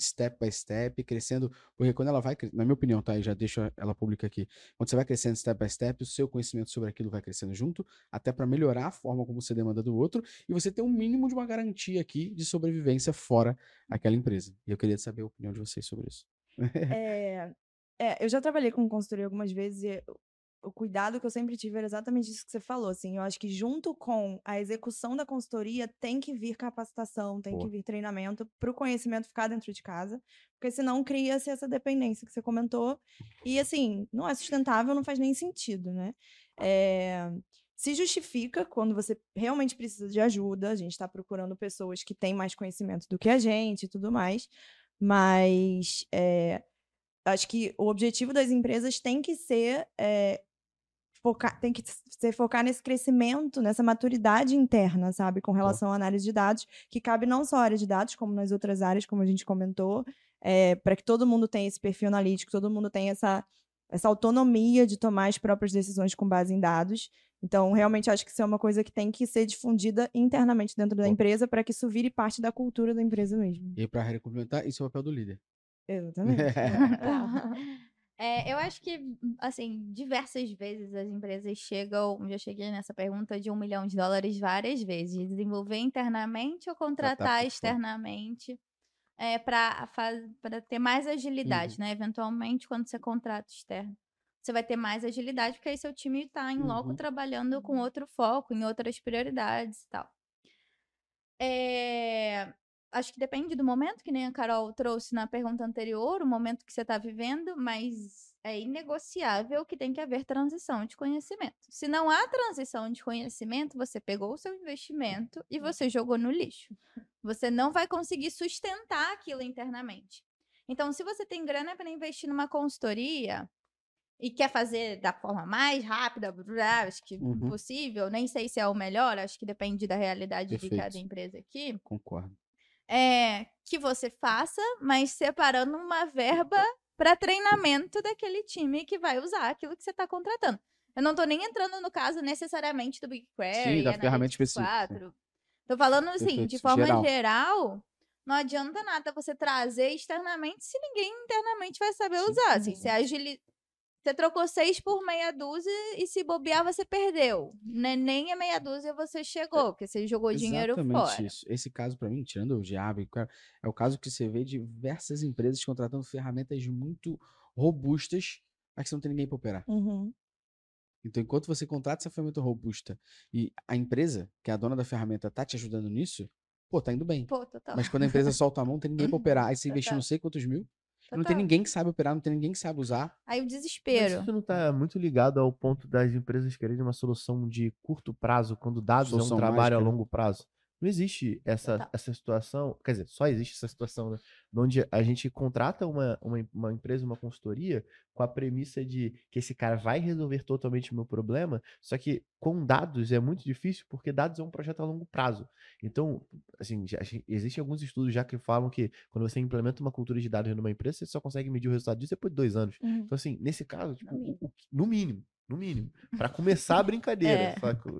step by step, crescendo? Porque quando ela vai, na minha opinião, tá? E já deixo ela pública aqui. Quando você vai crescendo step by step, o seu conhecimento sobre aquilo vai crescendo junto, até para melhorar a forma como você demanda do outro, e você ter um mínimo de uma garantia aqui de sobrevivência fora aquela empresa. E eu queria saber a opinião de vocês sobre isso. É, é, eu já trabalhei com consultoria algumas vezes e o- cuidado que eu sempre tive era exatamente isso que você falou, assim, eu acho que junto com a execução da consultoria tem que vir capacitação, tem que Boa. vir treinamento para o conhecimento ficar dentro de casa, porque senão cria-se essa dependência que você comentou e, assim, não é sustentável, não faz nem sentido, né? É, se justifica quando você realmente precisa de ajuda, a gente está procurando pessoas que têm mais conhecimento do que a gente e tudo mais, mas é, acho que o objetivo das empresas tem que ser é, focar, tem que ser focar nesse crescimento, nessa maturidade interna, sabe, com relação à análise de dados, que cabe não só à área de dados, como nas outras áreas, como a gente comentou, para que todo mundo tenha esse perfil analítico, todo mundo tenha essa, essa autonomia de tomar as próprias decisões com base em dados. Então, realmente acho que isso é uma coisa que tem que ser difundida internamente dentro da empresa para que isso vire parte da cultura da empresa mesmo. E Harry complementar, isso é o papel do líder. Exatamente. É, eu acho que, assim, diversas vezes as empresas chegam, já cheguei nessa pergunta de um milhão de dólares várias vezes, de desenvolver internamente ou contratar por fora. externamente é, para ter mais agilidade, Uhum. né? Eventualmente, quando você contrata externo, você vai ter mais agilidade, porque aí seu time está em loco Uhum. trabalhando com outro foco, em outras prioridades e tal. É, acho que depende do momento, que nem a Carol trouxe na pergunta anterior, o momento que você está vivendo, mas é inegociável que tem que haver transição de conhecimento. Se não há transição de conhecimento, você pegou o seu investimento e você jogou no lixo. Você não vai conseguir sustentar aquilo internamente. Então, se você tem grana para investir numa consultoria e quer fazer da forma mais rápida, acho que Uhum. possível, nem sei se é o melhor, acho que depende da realidade de Perfeito. cada empresa aqui Concordo. É, que você faça, mas separando uma verba para treinamento daquele time que vai usar aquilo que você está contratando. Eu não estou nem entrando no caso necessariamente do BigQuery, Sim, da ferramenta específica, sim. 4. Tô falando assim, Perfeito, de forma geral. geral. não adianta nada você trazer externamente se ninguém internamente vai saber usar. Assim, você, agili... você trocou seis por meia dúzia e se bobear você perdeu. Né? Nem a meia dúzia você chegou, porque você jogou dinheiro Exatamente fora. isso. Esse caso, pra mim, tirando o Java, é o caso que você vê diversas empresas contratando ferramentas muito robustas, mas que não tem ninguém para operar. Uhum. Então, enquanto você contrata essa ferramenta robusta e a empresa, que é a dona da ferramenta, tá te ajudando nisso, pô, tá indo bem. Pô, total. Mas quando a empresa solta a mão, não tem ninguém pra operar. Aí você investiu não sei quantos mil, não tem total. ninguém que sabe operar, não tem ninguém que sabe usar. Aí o Mas desespero. isso não tá muito ligado ao ponto das empresas quererem uma solução de curto prazo, quando dados é Solução um trabalho mágica, a longo prazo. Não existe essa, Total. essa situação, quer dizer, só existe essa situação, né? Onde a gente contrata uma, uma, uma empresa, uma consultoria, com a premissa de que esse cara vai resolver totalmente o meu problema, só que com dados é muito difícil, porque dados é um projeto a longo prazo. Então, assim, já, existem alguns estudos já que falam que quando você implementa uma cultura de dados numa empresa, você só consegue medir o resultado disso depois de dois anos. Uhum. Então, assim, nesse caso, tipo, mínimo. o- o- no mínimo, no mínimo, para começar a brincadeira. É.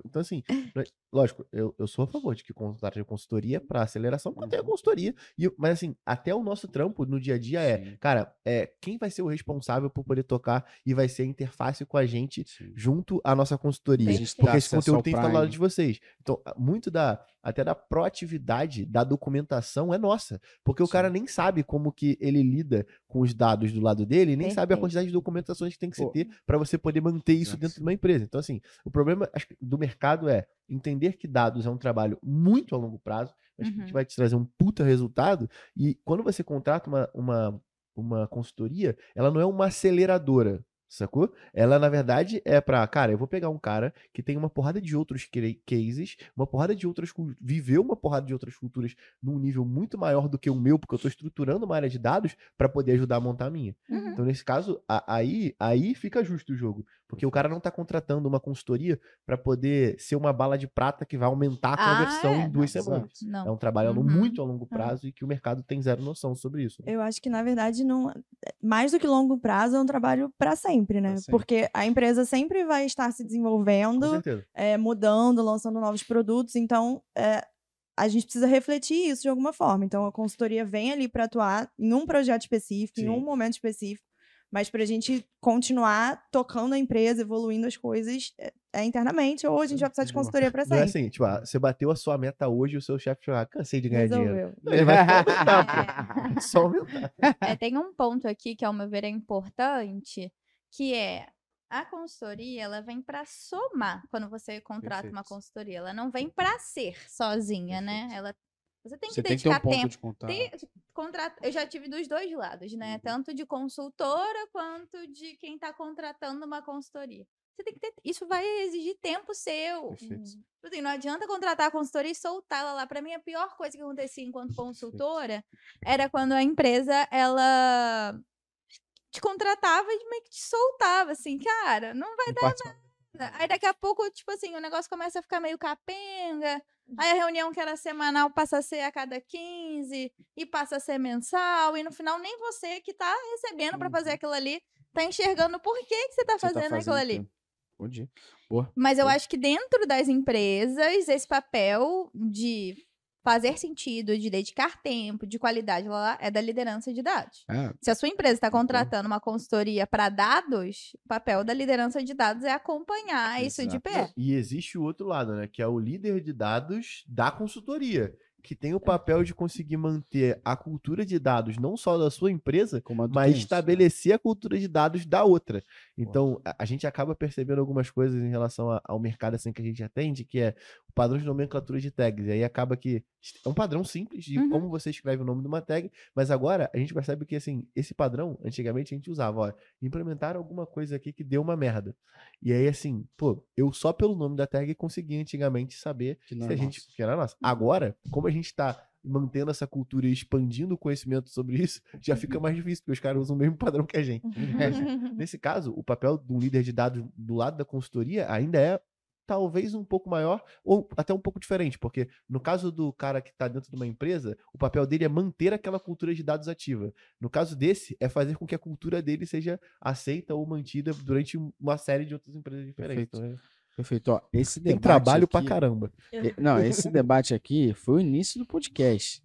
Então, assim, não é- lógico, eu, eu sou a favor de que contrate consultoria para aceleração, porque eu tenho a consultoria. E, eu- mas, assim, até o nosso trampo no dia a dia é, Sim. cara, é, quem vai ser o responsável por poder tocar e vai ser a interface com a gente Sim. junto à nossa consultoria. A gente Porque esse conteúdo tem que estar do lado de vocês. Então, muito da. Até da proatividade da documentação é nossa. Porque o cara Sim. nem sabe como que ele lida com os dados do lado dele, e nem sabe a quantidade de documentações que tem que se Pô. ter para você poder manter isso Exato. dentro de uma empresa. Então, assim, o problema do mercado é entender que dados é um trabalho muito a longo prazo, mas que Uhum. vai te trazer um puta resultado. E quando você contrata uma, uma, uma consultoria, ela não é uma aceleradora. Sacou? Ela, na verdade, é pra. Cara, eu vou pegar um cara que tem uma porrada de outros cases, uma porrada de outras. viveu uma porrada de outras culturas num nível muito maior do que o meu, porque eu tô estruturando uma área de dados para poder ajudar a montar a minha. Uhum. Então, nesse caso, a- aí, aí fica justo o jogo. Porque o cara não tá contratando uma consultoria para poder ser uma bala de prata que vai aumentar a Ah, conversão é, em duas não, semanas. Não. É um trabalho Uhum. muito a longo É. prazo e que o mercado tem zero noção sobre isso. Eu acho que, na verdade, não. Mais do que longo prazo, é um trabalho para sempre, né? Pra sempre. Porque a empresa sempre vai estar se desenvolvendo, é, mudando, lançando novos produtos. Então, é, a gente precisa refletir isso de alguma forma. Então, a consultoria vem ali para atuar em um projeto específico, em Sim. um momento específico, mas para a gente continuar tocando a empresa, evoluindo as coisas é, é internamente, ou a gente vai precisar de consultoria para Não é sempre. assim, tipo, ah, você bateu a sua meta hoje e o seu chefe falou, ah, cansei de ganhar dinheiro. Resolveu. Não, Ele vai só aumentar, pô. Só aumentar. É, tem um ponto aqui que, ao meu ver, é importante, que é a consultoria, ela vem para somar quando você contrata uma Perfeito. consultoria. Ela não vem para ser sozinha, né? Ela, você tem que Você tem que ter um dedicar tempo. de contrat- Eu já tive dos dois lados, né? Uhum. Tanto de consultora quanto de quem está contratando uma consultoria. Você tem que ter. Isso vai exigir tempo seu. Perfeito. Tipo Assim, não adianta contratar a consultoria e soltar ela lá. Para mim, a pior coisa que acontecia enquanto consultora era quando a empresa ela te contratava e meio que te soltava, assim, cara, não vai Não dar. Aí daqui a pouco, tipo assim, o negócio começa a ficar meio capenga. Aí a reunião que era semanal passa a ser a cada 15 e passa a ser mensal. E no final, nem você que tá recebendo pra fazer Uhum. aquilo ali tá enxergando por que, que você tá Você tá fazendo aquilo ali. Boa. Mas eu Boa. acho que dentro das empresas, esse papel de fazer sentido, de dedicar tempo, de qualidade, lá, lá, é da liderança de dados. É, Se a sua empresa está Concordo. contratando uma consultoria para dados, o papel da liderança de dados é acompanhar isso de Exato. pé. E existe o outro lado, né? Que é o líder de dados da consultoria. Que tem o papel de conseguir manter a cultura de dados não só da sua empresa, como a do mas cliente. estabelecer a cultura de dados da outra. Então, a, a gente acaba percebendo algumas coisas em relação a- ao mercado assim que a gente atende, que é padrão de nomenclatura de tags. E aí acaba que é um padrão simples de Uhum. como você escreve o nome de uma tag, mas agora a gente percebe que assim, esse padrão, antigamente a gente usava, ó, implementaram alguma coisa aqui que deu uma merda. E aí assim, pô, eu só pelo nome da tag conseguia antigamente saber se a gente nosso. que era nossa. Agora, como a gente tá mantendo essa cultura e expandindo o conhecimento sobre isso, já fica mais difícil, porque os caras usam o mesmo padrão que a gente. Nesse caso, o papel de um líder de dados do lado da consultoria ainda é talvez um pouco maior ou até um pouco diferente, porque no caso do cara que está dentro de uma empresa, o papel dele é manter aquela cultura de dados ativa. No caso desse, é fazer com que a cultura dele seja aceita ou mantida durante uma série de outras empresas diferentes. Perfeito. Então, é- Perfeito. Ó, esse tem debate trabalho pra aqui- caramba. E- Não, esse debate aqui foi o início do podcast.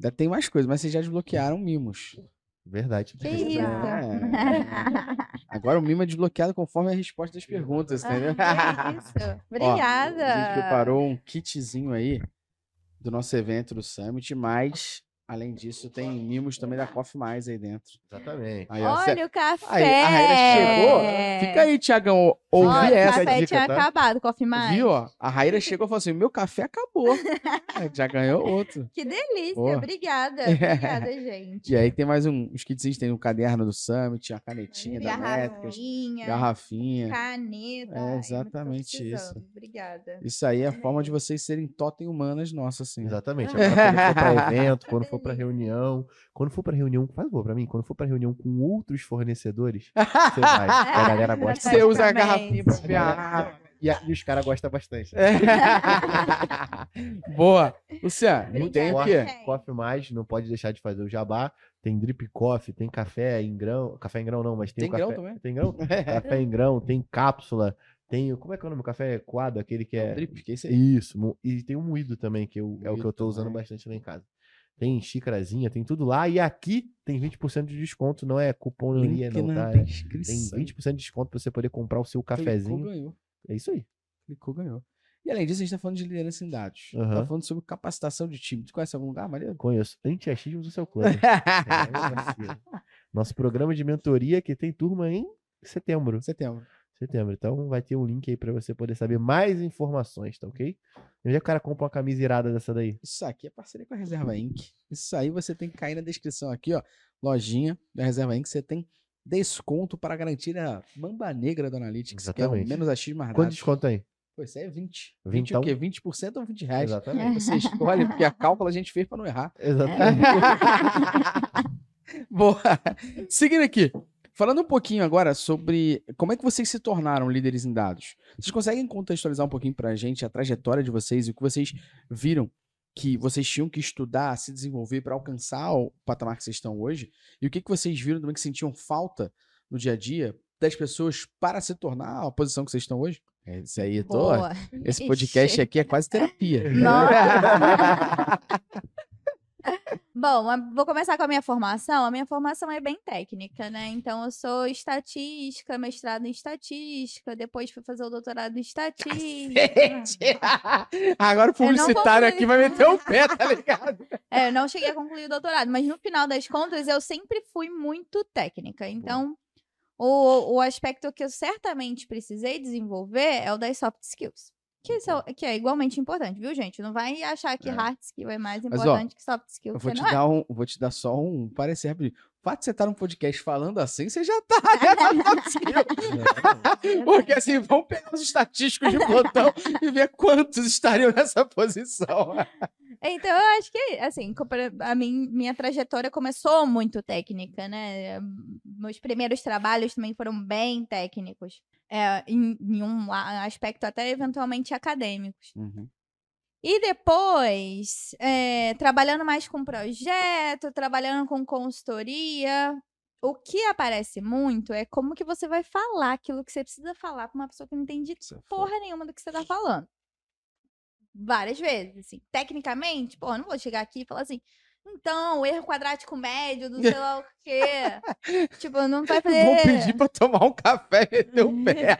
Ainda tem mais coisas, mas vocês já desbloquearam mimos. Verdade. Que isso? É. Agora o mimo é desbloqueado conforme a resposta das perguntas, entendeu? Ah, que isso. Obrigada. a gente preparou um kitzinho aí do nosso evento do Summit, mas além disso tem mimos também da Coffee Mais aí dentro. Exatamente. Aí, ó, cê- Olha o café. Aí, a Raíra chegou. Fica aí, Tiagão. Ouvi Olha, essa o café dica, tinha tá? acabado, Coffee Mais. Viu, ó? A Raíra chegou e falou assim: meu café acabou. Aí já ganhou outro. Que delícia. Boa. Obrigada. Obrigada, gente. E aí tem mais um, uns kitzinhos, tem um caderno do Summit, a canetinha da Métricas, Garrafinha, caneta. É exatamente precisando. isso. Obrigada. Isso aí é a forma de vocês serem totem humanas nossas, assim. Exatamente. Agora, quando for pra evento, quando for pra reunião, quando for pra reunião, faz boa pra mim, quando for pra reunião com outros fornecedores, você vai. A galera gosta. Você usa a Praticamente. Garrafinha pra beber água. E, a- e os caras gostam bastante. É. Boa. Luciano, não tem o quê? Tem. Coffee mais, não pode deixar de fazer o jabá. Tem drip coffee, tem café em grão. Café em grão não, mas tem, Tem o grão café. também? Tem grão? café em grão, tem cápsula, tem. o- Como é que é o nome? O café coado, aquele que é. Drip, que é isso aí. Isso. E tem um moído também, que eu- é o que Moído eu tô usando também. bastante lá em casa. Tem xícarazinha, tem tudo lá. E aqui tem 20% de desconto, não é cupom não Link não, na tá? É- Tem descrição. 20% de desconto pra você poder comprar o seu Clicou, cafezinho. ganhou. É isso aí. Clicou, ganhou. E além disso, a gente tá falando de liderança em dados. Tá Aham. falando sobre capacitação de time. Tu conhece algum lugar, Maria? Conheço. Antiachismo do seu clube. É, vacilo. Nosso programa de mentoria que tem turma em setembro. Setembro. Setembro. Então vai ter um link aí pra você poder saber mais informações, tá ok? Onde é que o cara compra uma camisa irada dessa daí? Isso aqui é parceria com a Reserva Inc. Isso aí você tem que cair na descrição aqui, ó. Lojinha da Reserva Inc. Você tem desconto para garantir a mamba negra do Analytics, que é o Exatamente. menos X mais Quanto desconto tem? Pô, isso aí é 20. 20 Vintão? o quê? 20% ou 20 reais? Exatamente. Você escolhe, porque a cálculo a gente fez para não errar. Exatamente. Boa. Seguindo aqui. Falando um pouquinho agora sobre como é que vocês se tornaram líderes em dados. Vocês conseguem contextualizar um pouquinho pra gente a trajetória de vocês e o que vocês viram que vocês tinham que estudar, se desenvolver para alcançar o patamar que vocês estão hoje? E o que, que vocês viram também que sentiam falta no dia a dia das pessoas para se tornar a posição que vocês estão hoje? É, Isso aí, tô, Boa. esse podcast aqui é quase terapia. Nossa. Bom, vou começar com a minha formação. A minha formação é bem técnica, né? Então, eu sou estatística, mestrado em estatística, depois fui fazer o doutorado em estatística. Agora o publicitário aqui vai meter o pé, tá ligado? É, eu não cheguei a concluir o doutorado, mas no final das contas eu sempre fui muito técnica. Então, o, o aspecto que eu certamente precisei desenvolver é o das soft skills. Que, são- que é igualmente importante, viu, gente? Não vai achar que É. hard skill é mais Mas, ó, importante que soft skill, Eu vou te, é. dar um, vou te dar só um parecer rapidinho. O fato de você estar num podcast falando assim, você já tá. né, skill. Porque assim, vamos pegar os estatísticos de plantão e ver quantos estariam nessa posição. Então, eu acho que, assim, a min- minha trajetória começou muito técnica, né? Meus primeiros trabalhos também foram bem técnicos. É, em, em um aspecto até eventualmente acadêmicos. Uhum. E depois, é, trabalhando mais com projeto, trabalhando com consultoria, o que aparece muito é como que você vai falar aquilo que você precisa falar para uma pessoa que não entende Isso é porra nenhuma do que você tá falando. Várias vezes, assim. Tecnicamente, pô, não vou chegar aqui e falar assim, então, o erro quadrático médio do sei lá o quê. tipo, não vai fazer... Vou pedir pra tomar um café e meter o pé.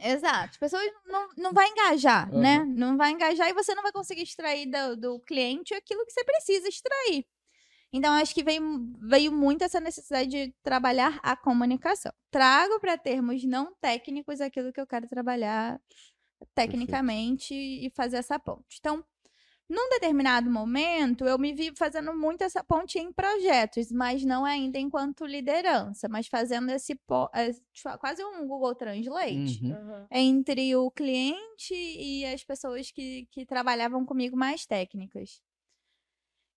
Exato. As pessoas não, não vai engajar, Aham. né? Não vai engajar e você não vai conseguir extrair do, do cliente aquilo que você precisa extrair. Então, acho que veio, veio muito essa necessidade de trabalhar a comunicação. Trago para termos não técnicos aquilo que eu quero trabalhar tecnicamente e fazer essa ponte. Então, num determinado momento, eu me vi fazendo muito essa ponte em projetos, mas não ainda enquanto liderança, mas fazendo esse po- tipo, quase um Google Translate Uhum. entre o cliente e as pessoas que, que trabalhavam comigo mais técnicas.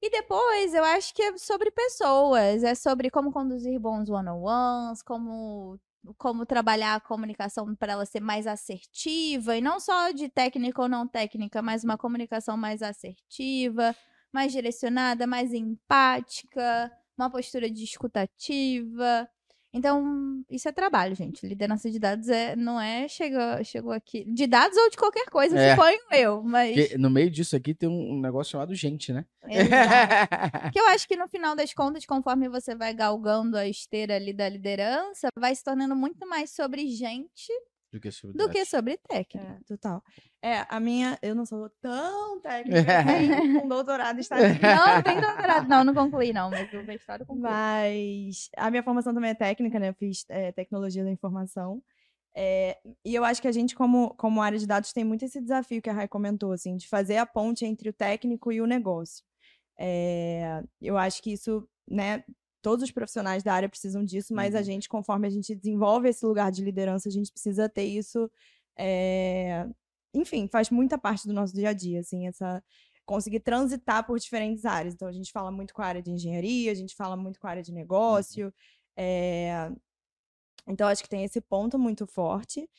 E depois, eu acho que é sobre pessoas, é sobre como conduzir bons one-on-ones, como, como trabalhar a comunicação para ela ser mais assertiva, e não só de técnica ou não técnica, mas uma comunicação mais assertiva, mais direcionada, mais empática, uma postura de escutativa. Então, isso é trabalho, gente. Liderança de dados é, não é chegou, chegou aqui. De dados ou de qualquer coisa, É. suponho eu. Mas. Porque no meio disso aqui tem um negócio chamado gente, né? Que eu acho que no final das contas, conforme você vai galgando a esteira ali da liderança, vai se tornando muito mais sobre gente Do que sobre do que sobre técnica. É, total. É, a minha, eu não sou tão técnica assim, com doutorado em estatística. Não, tem doutorado. Não, não concluí, não, mas o mestrado concluí. Mas a minha formação também é técnica, né? Eu fiz é, tecnologia da informação. É, e eu acho que a gente, como, como área de dados, tem muito esse desafio que a Rai comentou, assim, de fazer a ponte entre o técnico e o negócio. É, eu acho que isso, né? Todos os profissionais da área precisam disso, mas a Uhum. gente, conforme a gente desenvolve esse lugar de liderança, a gente precisa ter isso. é, enfim, faz muita parte do nosso dia a dia, assim, essa conseguir transitar por diferentes áreas. Então, a gente fala muito com a área de engenharia, a gente fala muito com a área de negócio. é, Então, acho que tem esse ponto muito forte.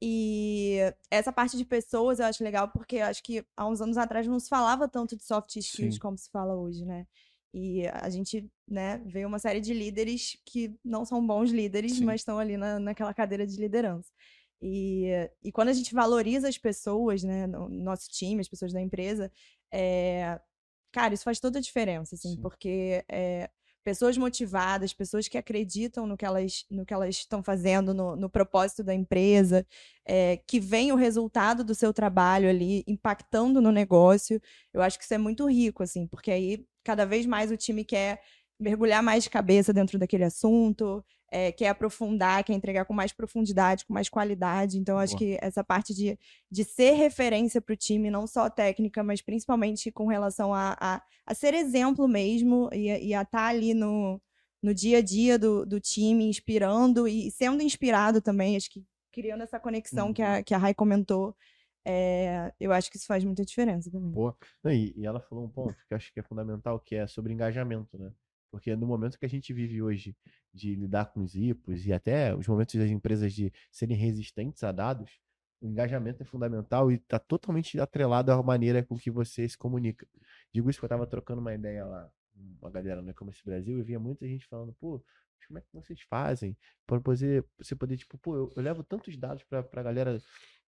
E essa parte de pessoas eu acho legal, porque acho que há uns anos atrás não se falava tanto de soft skills Sim. como se fala hoje, né? E a gente, né, vê uma série de líderes que não são bons líderes, Sim. mas estão ali na, naquela cadeira de liderança. E, e quando a gente valoriza as pessoas, né, no nosso time, as pessoas da empresa, é, cara, isso faz toda a diferença, assim, Sim. porque é, pessoas motivadas, pessoas que acreditam no que elas no que elas estão fazendo, no, no propósito da empresa, é, que veem o resultado do seu trabalho ali impactando no negócio, eu acho que isso é muito rico, assim, porque aí cada vez mais o time quer mergulhar mais de cabeça dentro daquele assunto, é, quer aprofundar, quer entregar com mais profundidade, com mais qualidade. Então, acho Boa. que essa parte de, de ser referência para o time, não só técnica, mas principalmente com relação a, a, a ser exemplo mesmo e, a- e a estar ali no, no dia a dia do, do time, inspirando e sendo inspirado também, acho que criando essa conexão que, a, que a Rai comentou. é, eu acho que isso faz muita diferença também. Boa. E, e ela falou um ponto que eu acho que é fundamental, que é sobre engajamento, né? Porque no momento que a gente vive hoje de lidar com os IPOs e até os momentos das empresas de serem resistentes a dados, o engajamento é fundamental e está totalmente atrelado à maneira com que você se comunica. Digo isso porque eu estava trocando uma ideia lá uma galera no e-commerce Brasil, eu via muita gente falando, pô, como é que vocês fazem para poder, você poder, tipo, pô, eu, eu levo tantos dados pra, pra galera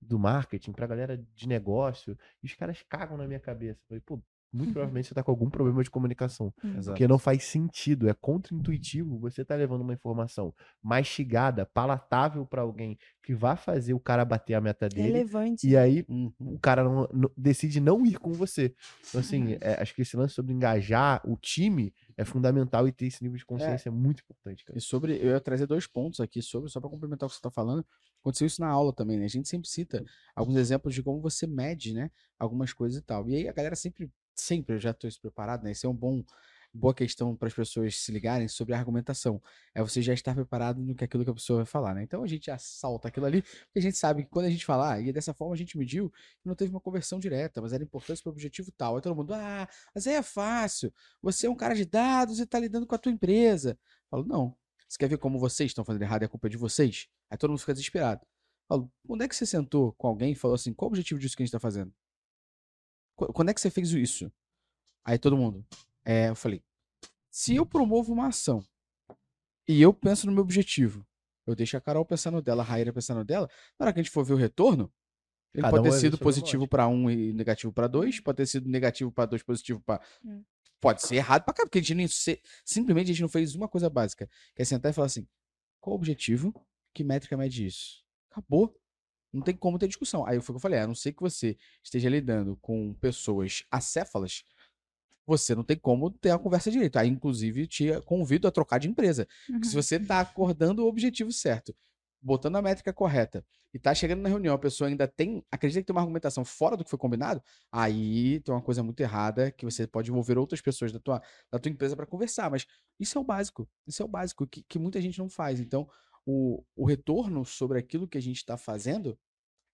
do marketing, pra galera de negócio, e os caras cagam na minha cabeça. Eu falei, pô, muito provavelmente você tá com algum problema de comunicação. Uhum. Exato. Porque não faz sentido, é contra-intuitivo você tá levando uma informação mastigada, palatável pra alguém que vai fazer o cara bater a meta dele. Relevante. E aí Uhum. o cara não, não- decide não ir com você. Então, assim, é, acho que esse lance sobre engajar o time é fundamental e ter esse nível de consciência é, muito importante, cara. E sobre, eu ia trazer dois pontos aqui sobre, só para complementar o que você está falando. Aconteceu isso na aula também, né? A gente sempre cita alguns exemplos de como você mede, né? Algumas coisas e tal. E aí a galera sempre, sempre, eu já estou preparado, né? Isso é um bom, boa questão para as pessoas se ligarem sobre a argumentação. É você já estar preparado no que aquilo que a pessoa vai falar, né? Então a gente já salta aquilo ali, porque a gente sabe que quando a gente falar, ah, e dessa forma a gente mediu, não teve uma conversão direta, mas era importante para o objetivo tal. Aí todo mundo, ah, mas aí é fácil. Você é um cara de dados e está lidando com a tua empresa. Eu falo, não. Você quer ver como vocês estão fazendo errado e culpa é de vocês? Aí todo mundo fica desesperado. Eu falo, quando é que você sentou com alguém e falou assim, qual o objetivo disso que a gente tá fazendo? Qu- Quando é que você fez isso? Aí todo mundo. É, eu falei, se eu promovo uma ação e eu penso no meu objetivo, eu deixo a Carol pensar no dela, a Raíra pensar no dela, na hora que a gente for ver o retorno, ele Cada pode um ter sido positivo para um e negativo para dois, pode ter sido negativo para dois, positivo para. Hum. Pode ser errado pra cá, porque a gente nem se- simplesmente a gente não fez uma coisa básica, que é sentar e falar assim: qual o objetivo? Que métrica mede isso? Acabou. Não tem como ter discussão. Aí foi o que eu falei: a não ser que você esteja lidando com pessoas acéfalas, você não tem como ter a conversa direito. Aí, inclusive, te convido a trocar de empresa. Porque se você tá acordando o objetivo certo, botando a métrica correta, e tá chegando na reunião, a pessoa ainda tem, acredita que tem uma argumentação fora do que foi combinado, aí tem uma coisa muito errada que você pode envolver outras pessoas da tua, da tua empresa para conversar. Mas isso é o básico. Isso é o básico que, que muita gente não faz. Então, o, o retorno sobre aquilo que a gente está fazendo,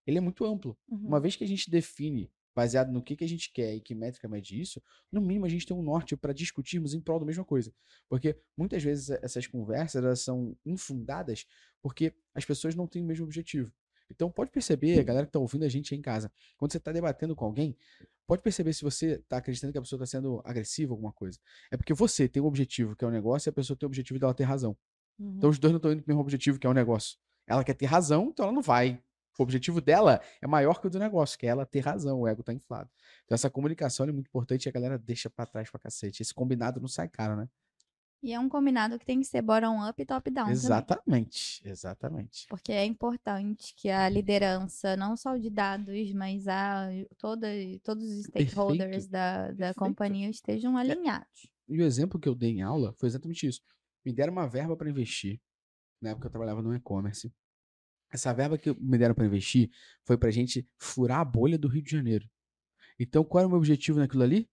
ele é muito amplo. Uhum. Uma vez que a gente define, baseado no que, que a gente quer e que métrica mede isso, no mínimo a gente tem um norte para discutirmos em prol da mesma coisa. Porque muitas vezes essas conversas elas são infundadas porque as pessoas não têm o mesmo objetivo. Então pode perceber, a galera que está ouvindo a gente aí em casa, quando você está debatendo com alguém, pode perceber se você está acreditando que a pessoa está sendo agressiva ou alguma coisa. É porque você tem um objetivo que é o negócio e a pessoa tem o objetivo dela ter razão. Uhum. Então os dois não estão indo pro mesmo objetivo, que é o negócio. Ela quer ter razão, então ela não vai. O objetivo dela é maior que o do negócio, que é ela ter razão, o ego tá inflado. Então essa comunicação é muito importante e a galera deixa pra trás pra cacete. Esse combinado não sai caro, né? E é um combinado que tem que ser bottom-up e top-down também. exatamente, exatamente. Porque é importante que a liderança, não só de dados, mas a toda, todos os stakeholders Perfeito, da, da perfeito. companhia estejam alinhados. E o exemplo que eu dei em aula foi exatamente isso. Me deram uma verba para investir, na época eu trabalhava no e-commerce. Essa verba que me deram para investir foi pra gente furar a bolha do Rio de Janeiro. Então, qual era o meu objetivo naquilo ali?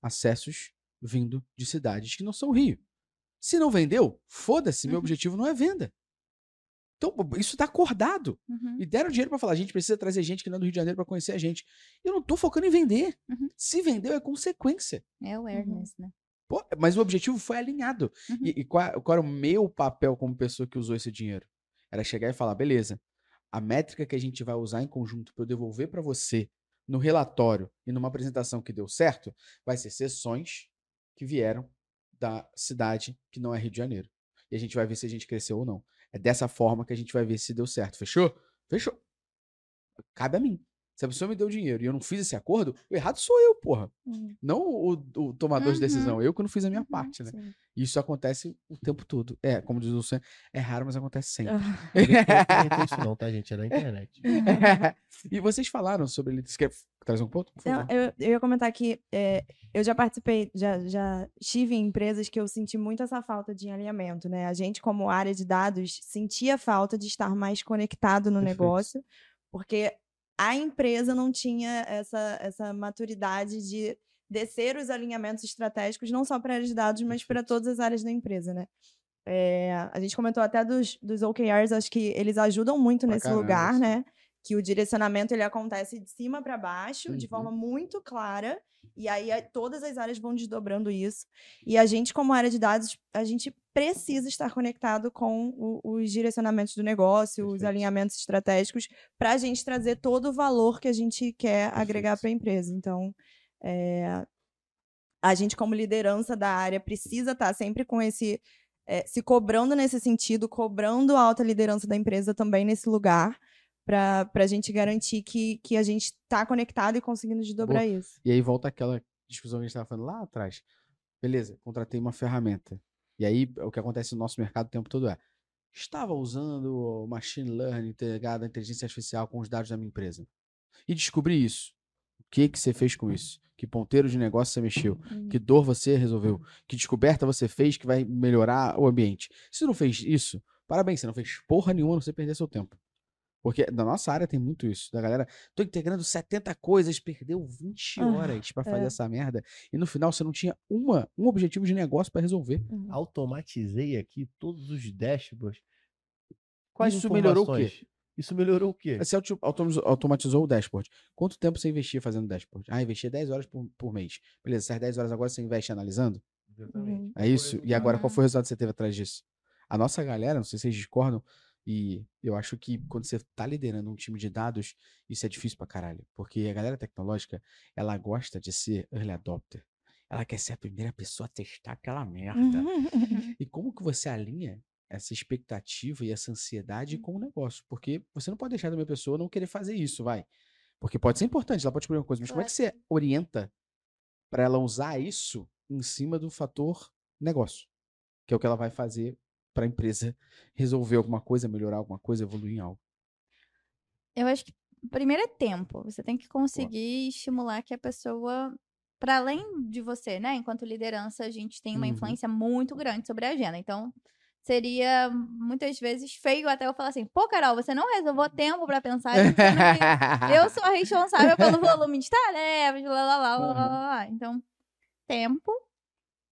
Acessos vindo de cidades que não são o Rio. Se não vendeu, foda-se, meu Uhum. objetivo não é venda. Então, isso tá acordado. Uhum. E deram dinheiro pra falar, a gente precisa trazer gente que não é do Rio de Janeiro pra conhecer a gente. Eu não tô focando em vender. Uhum. Se vendeu, é consequência. É awareness, né? Pô, mas o objetivo foi alinhado. Uhum. E, e qual, qual era o meu papel como pessoa que usou esse dinheiro? Era chegar e falar, beleza, a métrica que a gente vai usar em conjunto para eu devolver para você no relatório e numa apresentação que deu certo, vai ser sessões que vieram da cidade que não é Rio de Janeiro. E a gente vai ver se a gente cresceu ou não. É dessa forma que a gente vai ver se deu certo. Fechou? Fechou. Cabe a mim. Se a pessoa me deu dinheiro e eu não fiz esse acordo, o errado sou eu, porra. Uhum. Não o, o tomador de Uhum. decisão. Eu que não fiz a minha Uhum, parte, né? Sim. Isso acontece o tempo todo. É, como diz o Luciano, é raro, mas acontece sempre. Não tem isso não, tá, gente? É na internet. e vocês falaram sobre. Você quer trazer um ponto? Não, eu, eu ia comentar que é, eu já participei, já, já estive em empresas que eu senti muito essa falta de alinhamento, né? A gente, como área de dados, sentia falta de estar mais conectado no Perfeito. negócio, porque a empresa não tinha essa, essa maturidade de descer os alinhamentos estratégicos, não só para a área de dados, mas para todas as áreas da empresa, né? É, a gente comentou até dos, dos OKRs, acho que eles ajudam muito Pra nesse caramba, lugar, né? Que o direcionamento ele acontece de cima para baixo, de Uhum. forma muito clara, e aí todas as áreas vão desdobrando isso. E a gente, como área de dados, a gente precisa estar conectado com o- os direcionamentos do negócio, os Perfeito. alinhamentos estratégicos, para a gente trazer todo o valor que a gente quer agregar Perfeito. para a empresa. Então, é, a gente, como liderança da área, precisa estar sempre com esse. é, se cobrando nesse sentido, cobrando a alta liderança da empresa também nesse lugar, para a gente garantir que, que a gente está conectado e conseguindo desdobrar isso. E aí volta aquela discussão que a gente estava falando lá atrás. Beleza, contratei uma ferramenta. E aí o que acontece no nosso mercado o tempo todo é: estava usando machine learning integrado à inteligência artificial com os dados da minha empresa. E descobri isso. O que que você fez com isso? Que ponteiro de negócio você mexeu? Que dor você resolveu? Que descoberta você fez que vai melhorar o ambiente? Se você não fez isso, parabéns, você não fez porra nenhuma, você perder seu tempo. Porque na nossa área tem muito isso. Da galera, tô integrando 70 coisas, perdeu 20 Ah, horas pra fazer é. essa merda. E no final você não tinha uma, um objetivo de negócio pra resolver. Uhum. Automatizei aqui todos os dashboards. Quais Isso melhorou o quê? Isso melhorou o quê? Você auto- automatizou, automatizou o dashboard. Quanto tempo você investia fazendo dashboard? Ah, investia 10 horas por, por mês. Beleza, essas 10 horas agora você investe analisando? Uhum. É isso? E agora, qual foi o resultado que você teve atrás disso? A nossa galera, não sei se vocês discordam, e eu acho que quando você tá liderando um time de dados, isso é difícil pra caralho. Porque a galera tecnológica, ela gosta de ser early adopter. Ela quer ser a primeira pessoa a testar aquela merda. E como que você alinha essa expectativa e essa ansiedade com o negócio? Porque você não pode deixar de uma pessoa não querer fazer isso, vai. Porque pode ser importante, ela pode descobrir uma coisa, mas como é que você orienta para ela usar isso em cima do fator negócio? Que é o que ela vai fazer para a empresa resolver alguma coisa, melhorar alguma coisa, evoluir em algo. Eu acho que primeiro é tempo. Você tem que conseguir estimular que a pessoa, para além de você, né? Enquanto liderança, a gente tem uma Uhum. influência muito grande sobre a agenda. Então, seria muitas vezes feio até eu falar assim: pô, Carol, você não reservou tempo para pensar eu sou a responsável pelo volume de tarefas, lá, lá, lá, lá, lá, lá, lá. Então, tempo.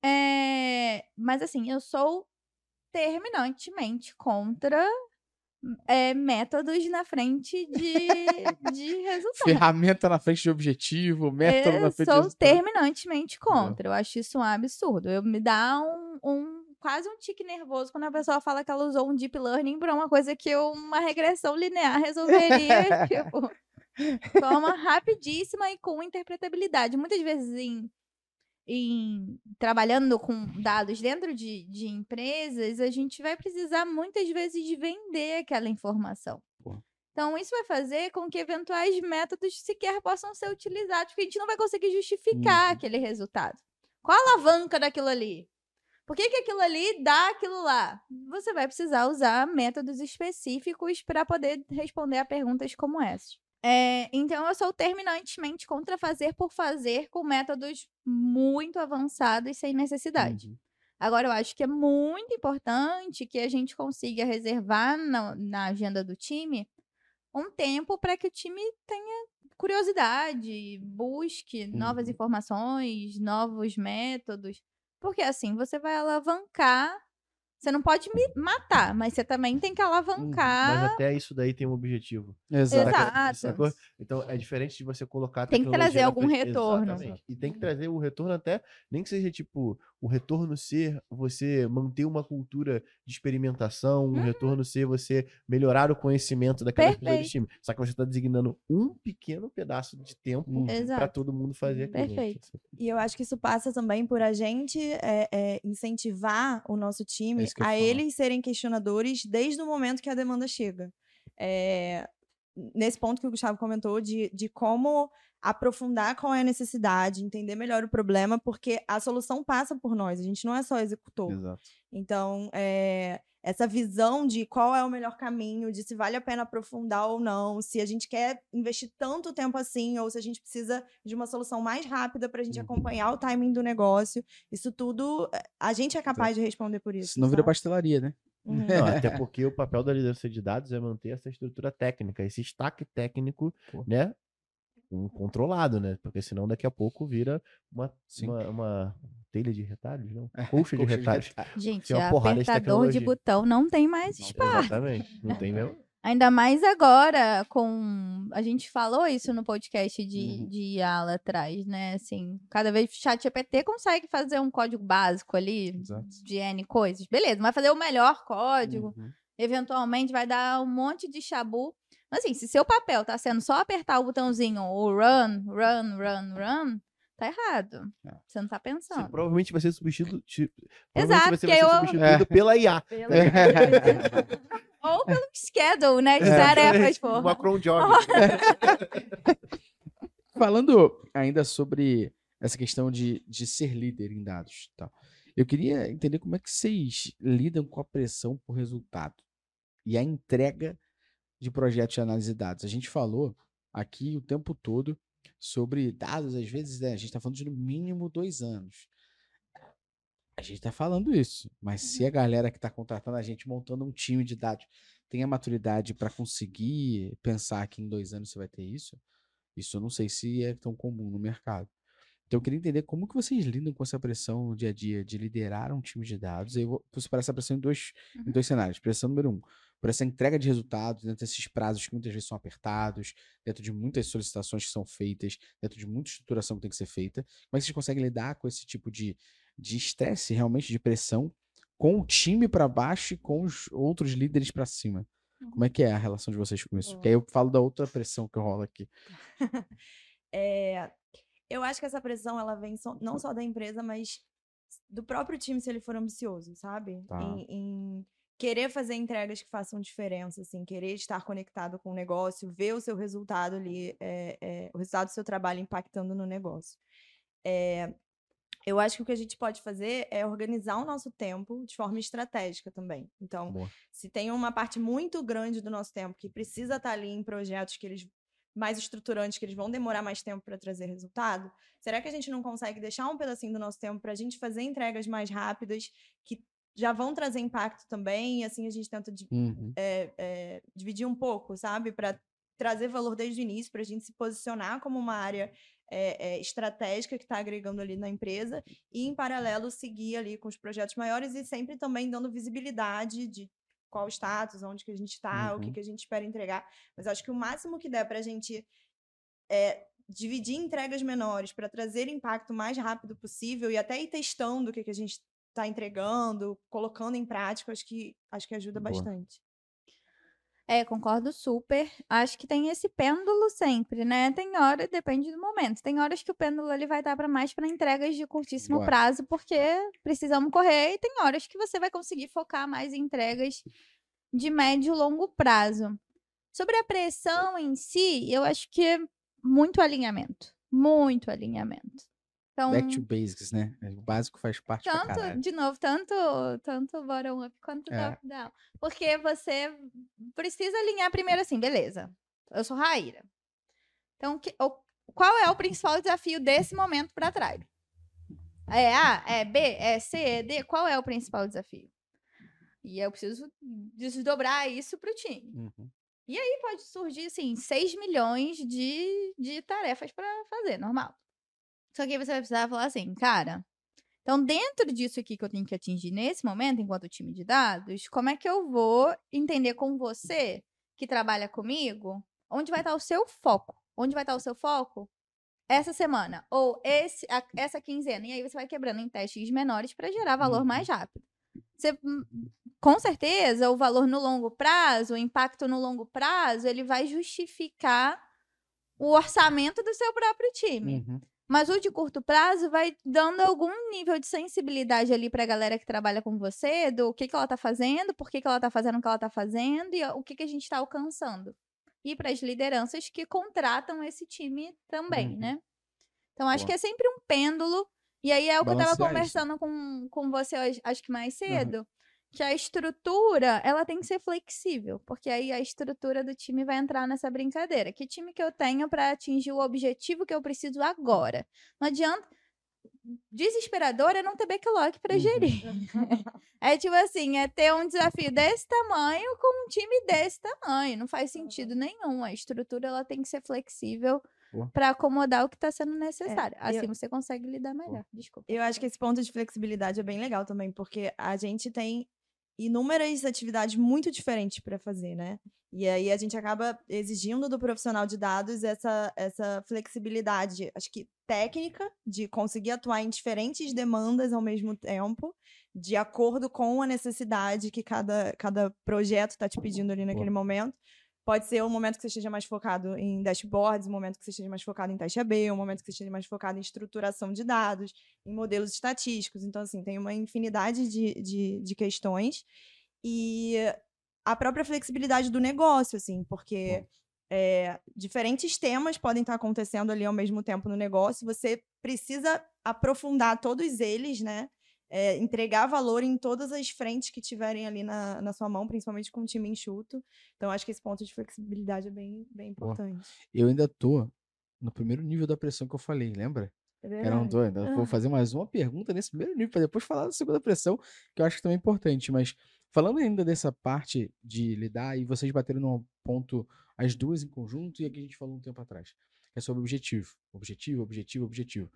É, Mas assim, eu sou terminantemente contra é, métodos na frente de, de resultado. Ferramenta na frente de objetivo, método na Eu frente de sou resultado. terminantemente contra. Eu acho isso um absurdo. Eu me dá um, um- quase um tique nervoso quando a pessoa fala que ela usou um deep learning para uma coisa que eu- uma regressão linear resolveria, tipo, forma rapidíssima e com interpretabilidade. Muitas vezes em, em trabalhando com dados dentro de, de empresas, a gente vai precisar muitas vezes de vender aquela informação. Pô. Então, isso vai fazer com que eventuais métodos sequer possam ser utilizados, porque a gente não vai conseguir justificar Uhum. aquele resultado. Qual a alavanca daquilo ali? Por que, que aquilo ali dá aquilo lá? Você vai precisar usar métodos específicos para poder responder a perguntas como essas. É, então, eu sou terminantemente contra fazer por fazer com métodos muito avançados sem necessidade. Uhum. Agora, eu acho que é muito importante que a gente consiga reservar na, na agenda do time um tempo para que o time tenha curiosidade, busque novas Uhum. informações, novos métodos. Porque assim você vai alavancar. Você não pode me matar, mas você também tem que alavancar. Mas até isso daí tem um objetivo. Exato. Exato. Sacou? Então é diferente de você colocar Tem que trazer algum frente- retorno. Exatamente. E tem que trazer o retorno até, nem que seja tipo, o retorno ser você manter uma cultura de experimentação, o Uhum. retorno ser você melhorar o conhecimento daquela pessoa do time. Só que você está designando um pequeno pedaço de tempo Uhum. para todo mundo fazer aquilo. Perfeito. E eu acho que isso passa também por a gente é, é, incentivar o nosso É time ia a eles serem questionadores desde o momento que a demanda chega. É, nesse ponto que o Gustavo comentou, de, de como aprofundar qual é a necessidade, entender melhor o problema, porque a solução passa por nós, a gente não é só executor. Exato. Então, é, essa visão de qual é o melhor caminho, de se vale a pena aprofundar ou não, se a gente quer investir tanto tempo assim, ou se a gente precisa de uma solução mais rápida para a gente Uhum. acompanhar o timing do negócio, isso tudo, é, a gente é capaz de responder por isso. Senão vira pastelaria, né? Uhum. Não, até porque o papel da liderança de dados é manter essa estrutura técnica, esse stack técnico, Pô. né? Um controlado, né? Porque senão daqui a pouco vira uma, uma, uma telha de retalhos, não? Colcha de retalhos. Gente, de apertador de tecnologia. botão não tem mais espaço. Exatamente. Não tem mesmo? Ainda mais agora com. A gente falou isso no podcast de, Uhum. de IA lá atrás, né? Assim, cada vez o chat GPT consegue fazer um código básico ali Exato. de N coisas. Beleza, vai fazer o melhor código. Uhum. Eventualmente vai dar um monte de chabu. Mas assim, se seu papel tá sendo só apertar o botãozinho, o run, run, run, run, tá errado. É. Você não tá Você pensando. provavelmente vai ser substituído. tipo, Exato, você vai ser eu- substituído pela IA. Pela- Ou pelo schedule, né? De É, tarefas, porra. Uma cron job. Falando ainda sobre essa questão de, de ser líder em dados. e Tal. Eu queria entender como é que vocês lidam com a pressão por resultado e a entrega de projetos de análise de dados. A gente falou aqui o tempo todo sobre dados, às vezes né, a gente está falando de no mínimo dois anos. A gente está falando isso, mas se a galera que está contratando a gente, montando um time de dados, tem a maturidade para conseguir pensar que em dois anos você vai ter isso, isso eu não sei se é tão comum no mercado. Então eu queria entender como que vocês lidam com essa pressão no dia a dia de liderar um time de dados. Eu vou separar essa pressão em dois, em dois cenários. Pressão número um, por essa entrega de resultados dentro desses prazos que muitas vezes são apertados, dentro de muitas solicitações que são feitas, dentro de muita estruturação que tem que ser feita. Como é que vocês conseguem lidar com esse tipo de de estresse, realmente de pressão, com o time para baixo e com os outros líderes para cima? Como é que é a relação de vocês com isso? Porque aí eu falo da outra pressão que rola aqui. É, eu acho que essa pressão ela vem só- não só da empresa, mas do próprio time se ele for ambicioso, sabe? Tá. Em, em querer fazer entregas que façam diferença, assim, querer estar conectado com o negócio, ver o seu resultado ali, é, é, o resultado do seu trabalho impactando no negócio. É, eu acho que o que a gente pode fazer é organizar o nosso tempo de forma estratégica também. Então, Boa. se tem uma parte muito grande do nosso tempo que precisa estar ali em projetos que eles mais estruturantes, que eles vão demorar mais tempo para trazer resultado, será que a gente não consegue deixar um pedacinho do nosso tempo para a gente fazer entregas mais rápidas que já vão trazer impacto também? E assim a gente tenta Uhum. é, é, dividir um pouco, sabe? Para trazer valor desde o início, para a gente se posicionar como uma área é, estratégica que está agregando ali na empresa e, em paralelo, seguir ali com os projetos maiores e sempre também dando visibilidade de qual o status, onde que a gente está, o que, Uhum. que a gente espera entregar. Mas acho que o máximo que der para a gente é, dividir entregas menores para trazer impacto mais rápido possível e até ir testando o que, que a gente está entregando, colocando em prática, acho que, acho que ajuda Boa. bastante. É, concordo super. Acho que tem esse pêndulo sempre, né? Tem hora, depende do momento. Tem horas que o pêndulo ele vai estar para mais para entregas de curtíssimo Bora. prazo, porque precisamos correr, e tem horas que você vai conseguir focar mais em entregas de médio e longo prazo. Sobre a pressão em si, eu acho que é muito alinhamento. Muito alinhamento. Então, Back to basics, né? O básico faz parte tanto, de novo, tanto, tanto bottom up quanto É. top down. Porque você precisa alinhar primeiro assim, beleza. Eu sou Raíra. Então, que- o- qual é o principal desafio desse momento para trás? É A, é B, é C, é D? Qual é o principal desafio? E eu preciso desdobrar isso para o time. Uhum. E pode surgir, assim, 6 milhões de, de tarefas para fazer, normal. Só que aí você vai precisar falar assim, cara, então dentro disso aqui que eu tenho que atingir nesse momento, enquanto time de dados, como é que eu vou entender com você, que trabalha comigo, onde vai estar o seu foco? Onde vai estar o seu foco? Essa semana, ou esse, a- essa quinzena. E aí você vai quebrando em testes menores para gerar valor Uhum. mais rápido. Você, hum, com certeza, o valor no longo prazo, o impacto no longo prazo, ele vai justificar o orçamento do seu próprio time. Uhum. Mas o de curto prazo vai dando algum nível de sensibilidade ali pra galera que trabalha com você, do que, que ela tá fazendo, por que, que ela tá fazendo o que ela tá fazendo e o que, que a gente tá alcançando. E para as lideranças que contratam esse time também, Uhum. né? Então, acho Boa. que é sempre um pêndulo. E aí é o que eu tava Balancear isso. conversando com, com você acho que mais Aham. cedo. Que a estrutura, ela tem que ser flexível. Porque aí a estrutura do time vai entrar nessa brincadeira. Que time que eu tenho para atingir o objetivo que eu preciso agora? Não adianta. Desesperador é não ter backlog para Uhum. gerir. É tipo assim, é ter um desafio desse tamanho com um time desse tamanho. Não faz sentido nenhum. A estrutura ela tem que ser flexível para acomodar o que está sendo necessário. eu- Assim você consegue lidar melhor. Desculpa. Eu acho que esse ponto de flexibilidade é bem legal também, porque a gente tem inúmeras atividades muito diferentes para fazer, né? E aí a gente acaba exigindo do profissional de dados essa, essa flexibilidade, acho que técnica, de conseguir atuar em diferentes demandas ao mesmo tempo, de acordo com a necessidade que cada, cada projeto está te pedindo ali naquele momento, Pode ser um momento que você esteja mais focado em dashboards, um momento que você esteja mais focado em teste AB, um momento que você esteja mais focado em estruturação de dados, em modelos estatísticos. Então, assim, tem uma infinidade de, de, de questões. E a própria flexibilidade do negócio, assim, porque é, diferentes temas podem estar acontecendo ali ao mesmo tempo no negócio. Você precisa aprofundar todos eles, né? É, entregar valor em todas as frentes que tiverem ali na, na sua mão, principalmente com um time enxuto. Então, acho que esse ponto de flexibilidade é bem, bem importante. Eu ainda tô no primeiro nível da pressão que eu falei, lembra? É Era um doido. Eu Vou Ah. fazer mais uma pergunta nesse primeiro nível, para depois falar da segunda pressão, que eu acho que também é importante. Mas falando ainda dessa parte de lidar, e vocês bateram num ponto, as duas em conjunto, e aqui a gente falou um tempo atrás, que é sobre objetivo. Objetivo, objetivo, objetivo.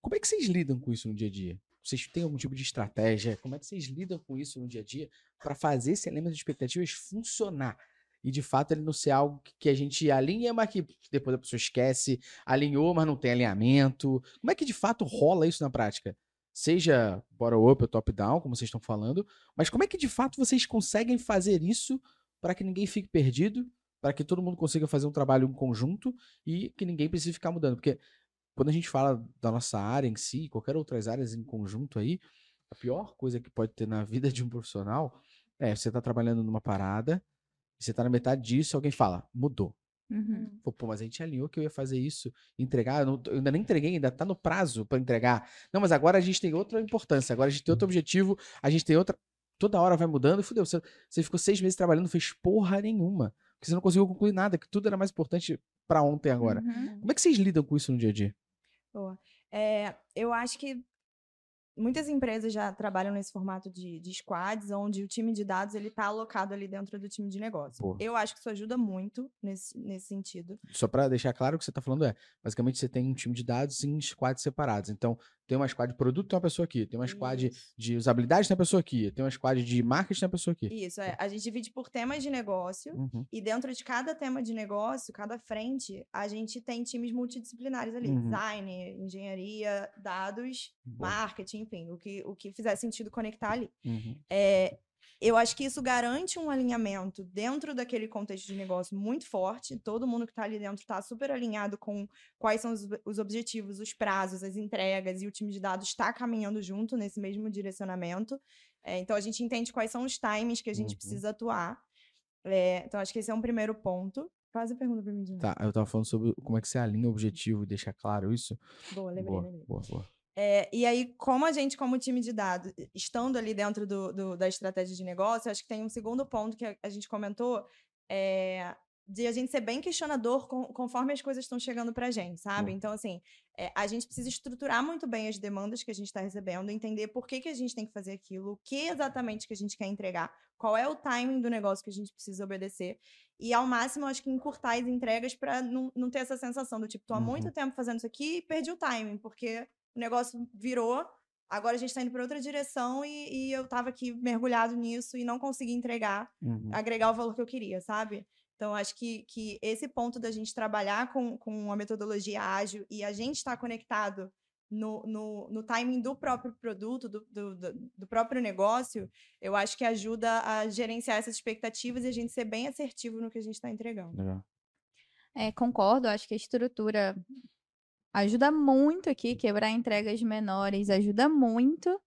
Como é que vocês lidam com isso no dia a dia? Vocês têm algum tipo de estratégia? Como é que vocês lidam com isso no dia a dia para fazer esse elemento de expectativas funcionar? E de fato ele não ser algo que- a gente alinha, mas que depois a pessoa esquece, alinhou, mas não tem alinhamento. Como é que de fato rola isso na prática? Seja bottom-up ou top-down, como vocês estão falando, mas como é que de fato vocês conseguem fazer isso para que ninguém fique perdido, para que todo mundo consiga fazer um trabalho em conjunto e que ninguém precise ficar mudando? Porque quando a gente fala da nossa área em si, qualquer outras áreas em conjunto aí, a pior coisa que pode ter na vida de um profissional é você tá trabalhando numa parada, você tá na metade disso, alguém fala, mudou. Uhum. Pô, mas a gente alinhou que eu ia fazer isso, entregar, eu, não eu ainda nem entreguei, ainda tá no prazo pra entregar. Não, mas agora a gente tem outra importância, agora a gente tem outro objetivo, a gente tem outra. Toda hora vai mudando e fudeu. Você, você ficou seis meses trabalhando, não fez porra nenhuma. Porque você não conseguiu concluir nada, que tudo era mais importante pra ontem agora. Uhum. Como é que vocês lidam com isso no dia a dia? Boa. É, eu acho que muitas empresas já trabalham nesse formato de, de squads, onde o time de dados ele está alocado ali dentro do time de negócio. Boa. Eu acho que isso ajuda muito nesse, nesse sentido. Só pra deixar claro o que você tá falando é, basicamente você tem um time de dados em squads separados. Então, tem uma squad de produto, tem uma pessoa aqui. Tem uma squad Isso. de usabilidade, tem uma pessoa aqui. Tem uma squad de marketing, tem uma pessoa aqui. Isso, é. A gente divide por temas de negócio. Uhum. E dentro de cada tema de negócio, cada frente, a gente tem times multidisciplinares ali. Uhum. Design, engenharia, dados, Boa. marketing, enfim, o que, o que fizer sentido conectar ali. Uhum. É, eu acho que isso garante um alinhamento dentro daquele contexto de negócio muito forte. Todo mundo que está ali dentro está super alinhado com quais são os, os objetivos, os prazos, as entregas, e o time de dados está caminhando junto nesse mesmo direcionamento. É, então, a gente entende quais são os times que a gente Uhum. precisa atuar. É, então, acho que esse é um primeiro ponto. Faz a pergunta para mim. de novo. Tá, eu tava falando sobre como é que você alinha o objetivo e deixa claro isso. Boa, lembrei, boa, lembrei. boa, boa. É, e aí, como a gente, como time de dados, estando ali dentro do, do- da estratégia de negócio, acho que tem um segundo ponto que a, a gente comentou, é, de a gente ser bem questionador com- conforme as coisas estão chegando pra gente, sabe? Boa. Então, assim, é, a gente precisa estruturar muito bem as demandas que a gente está recebendo, entender por que, que a gente tem que fazer aquilo, o que exatamente que a gente quer entregar, qual é o timing do negócio que a gente precisa obedecer. E, ao máximo, acho que encurtar as entregas para não, não ter essa sensação do tipo, tô há Uhum. muito tempo fazendo isso aqui e perdi o timing, porque o negócio virou, agora a gente está indo para outra direção e, e eu estava aqui mergulhado nisso e não consegui entregar, Uhum. agregar o valor que eu queria, sabe? Então, acho que, que esse ponto da gente trabalhar com, com a metodologia ágil e a gente estar conectado no, no, no timing do próprio produto, do, do, do- próprio negócio, eu acho que ajuda a gerenciar essas expectativas e a gente ser bem assertivo no que a gente está entregando. É, concordo, acho que a estrutura ajuda muito aqui, quebrar entregas menores ajuda muito.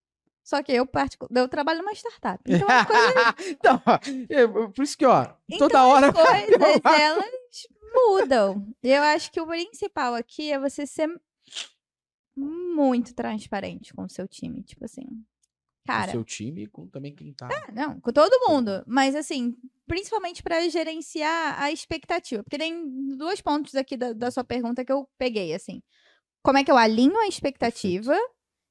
Só que eu, particu- eu trabalho numa startup. Então as coisas, então, eu- por isso que, ó, então, toda hora. as coisas elas mudam. Eu acho que o principal aqui é você ser muito transparente com o seu time. Tipo assim, cara, o seu time e com também quem tá. não, com todo mundo. Mas assim, principalmente para gerenciar a expectativa. Porque tem dois pontos aqui da, da sua pergunta que eu peguei, assim. Como é que eu alinho a expectativa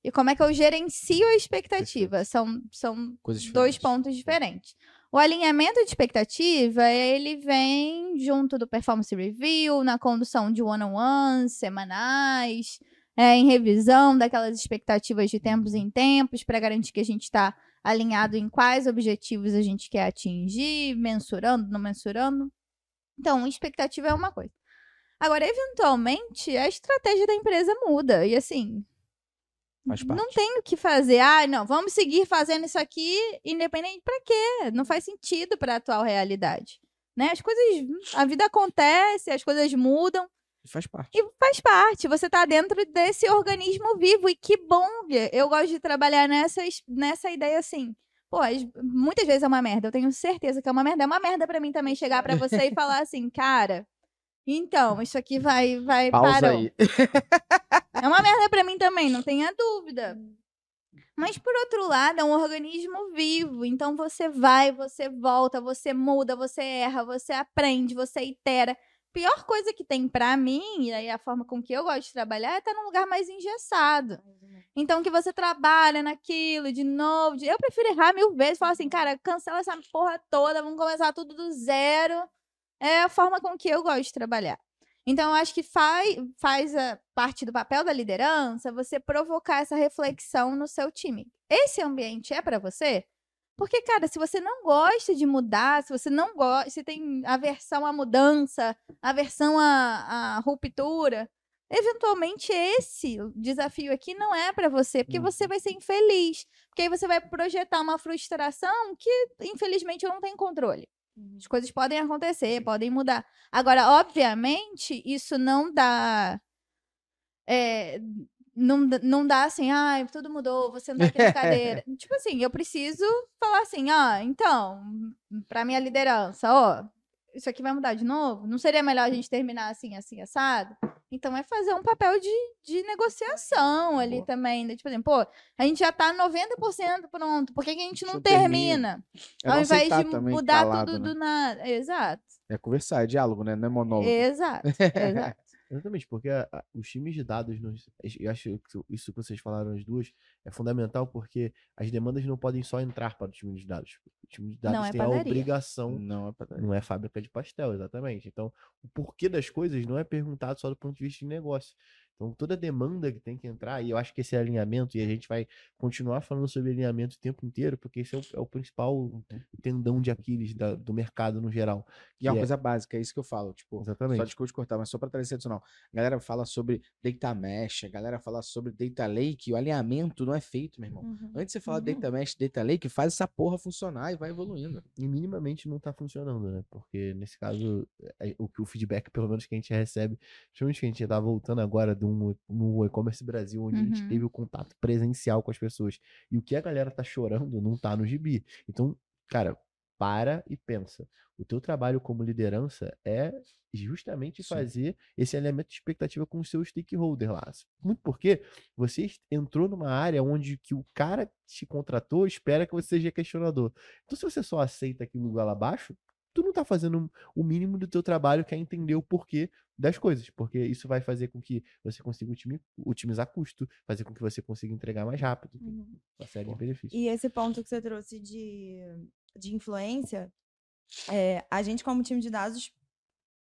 e como é que eu gerencio a expectativa? São, são Coisas dois pontos diferentes. O alinhamento de expectativa, ele vem junto do performance review, na condução de one-on-ones semanais, é, em revisão daquelas expectativas de tempos em tempos, para garantir que a gente está alinhado em quais objetivos a gente quer atingir, mensurando, não mensurando. Então, expectativa é uma coisa. Agora, eventualmente, a estratégia da empresa muda. E assim, não tem o que fazer. Ah, não, vamos seguir fazendo isso aqui, independente pra quê? Não faz sentido pra atual realidade. né? As coisas, a vida acontece, as coisas mudam. Faz parte. E faz parte, você tá dentro desse organismo vivo. E que bom, eu gosto de trabalhar nessas, nessa ideia assim. Pô, as- muitas vezes é uma merda, eu tenho certeza que é uma merda. É uma merda pra mim também chegar pra você e falar assim, cara, então, isso aqui vai, vai, Pausa parou. aí. É uma merda pra mim também, não tenha dúvida. Mas por outro lado, é um organismo vivo. Então você vai, você volta, você muda, você erra, você aprende, você itera. Pior coisa que tem pra mim, e aí a forma com que eu gosto de trabalhar, é estar num lugar mais engessado. Então que você trabalha naquilo de novo. de- Eu prefiro errar mil vezes, falar assim, cara, cancela essa porra toda, vamos começar tudo do zero. É a forma com que eu gosto de trabalhar. Então, eu acho que faz, faz a parte do papel da liderança você provocar essa reflexão no seu time. Esse ambiente é para você? Porque, cara, se você não gosta de mudar, se você não gosta, se tem aversão à mudança, aversão à, à ruptura, eventualmente esse desafio aqui não é para você, porque Uhum. você vai ser infeliz. Porque aí você vai projetar uma frustração que, infelizmente, eu não tenho controle. As coisas podem acontecer, podem mudar. Agora, obviamente, isso não dá. é, não, dá- não dá assim, ai, tudo mudou, você não tá aqui na cadeira. tipo assim, eu preciso falar assim, ó, então, pra minha liderança, ó, isso aqui vai mudar de novo? Não seria melhor a gente terminar assim, assim, assado? Então é fazer um papel de, de negociação ali Boa. também. né? Tipo assim, pô, a gente já tá 90% pronto, por que, que a gente não Não termina. É Ao não invés de mudar calado, tudo né? do nada. Exato. É conversar, é diálogo, né? Não é monólogo. Exato. Exato. Exatamente, porque a- a- os times de dados, nos- eu acho que isso que vocês falaram as duas é fundamental porque as demandas não podem só entrar para o time de dados. O time de dados Não é tem a padaria. obrigação, Não é não é fábrica de pastel, exatamente. Então, o porquê das coisas não é perguntado só do ponto de vista de negócio. Então, toda demanda que tem que entrar, e eu acho que esse alinhamento, e a gente vai continuar falando sobre alinhamento o tempo inteiro, porque esse é o, é o principal tendão de Aquiles da- do mercado no geral. E é uma é- coisa básica, é isso que eu falo. Tipo, Exatamente. Só desculpa te cortar, mas só para trazer adicional. A galera fala sobre data mesh, a galera fala sobre data lake, o alinhamento não é feito, meu irmão. Uhum. Antes de você falar Uhum. data mesh, data lake, faz essa porra funcionar e vai evoluindo. e minimamente não tá funcionando, né? Porque nesse caso, é- o que o feedback, pelo menos que a gente recebe, principalmente que a gente tá voltando agora de no e-commerce Brasil, onde a gente Uhum. teve o contato presencial com as pessoas. E o que a galera tá chorando não tá no gibi. Então, cara, para e pensa. O teu trabalho como liderança é justamente Sim. fazer esse alinhamento de expectativa com o seu stakeholder lá. Muito porque você entrou numa área onde que o cara te contratou espera que você seja questionador. Então, se você só aceita aquilo lá abaixo, tu não tá fazendo o mínimo do teu trabalho, que é entender o porquê das coisas, porque isso vai fazer com que você consiga otimi- otimizar custo, fazer com que você consiga entregar mais rápido, Uhum. uma série de benefícios. E esse ponto que você trouxe de, de influência, é, a gente, como time de dados,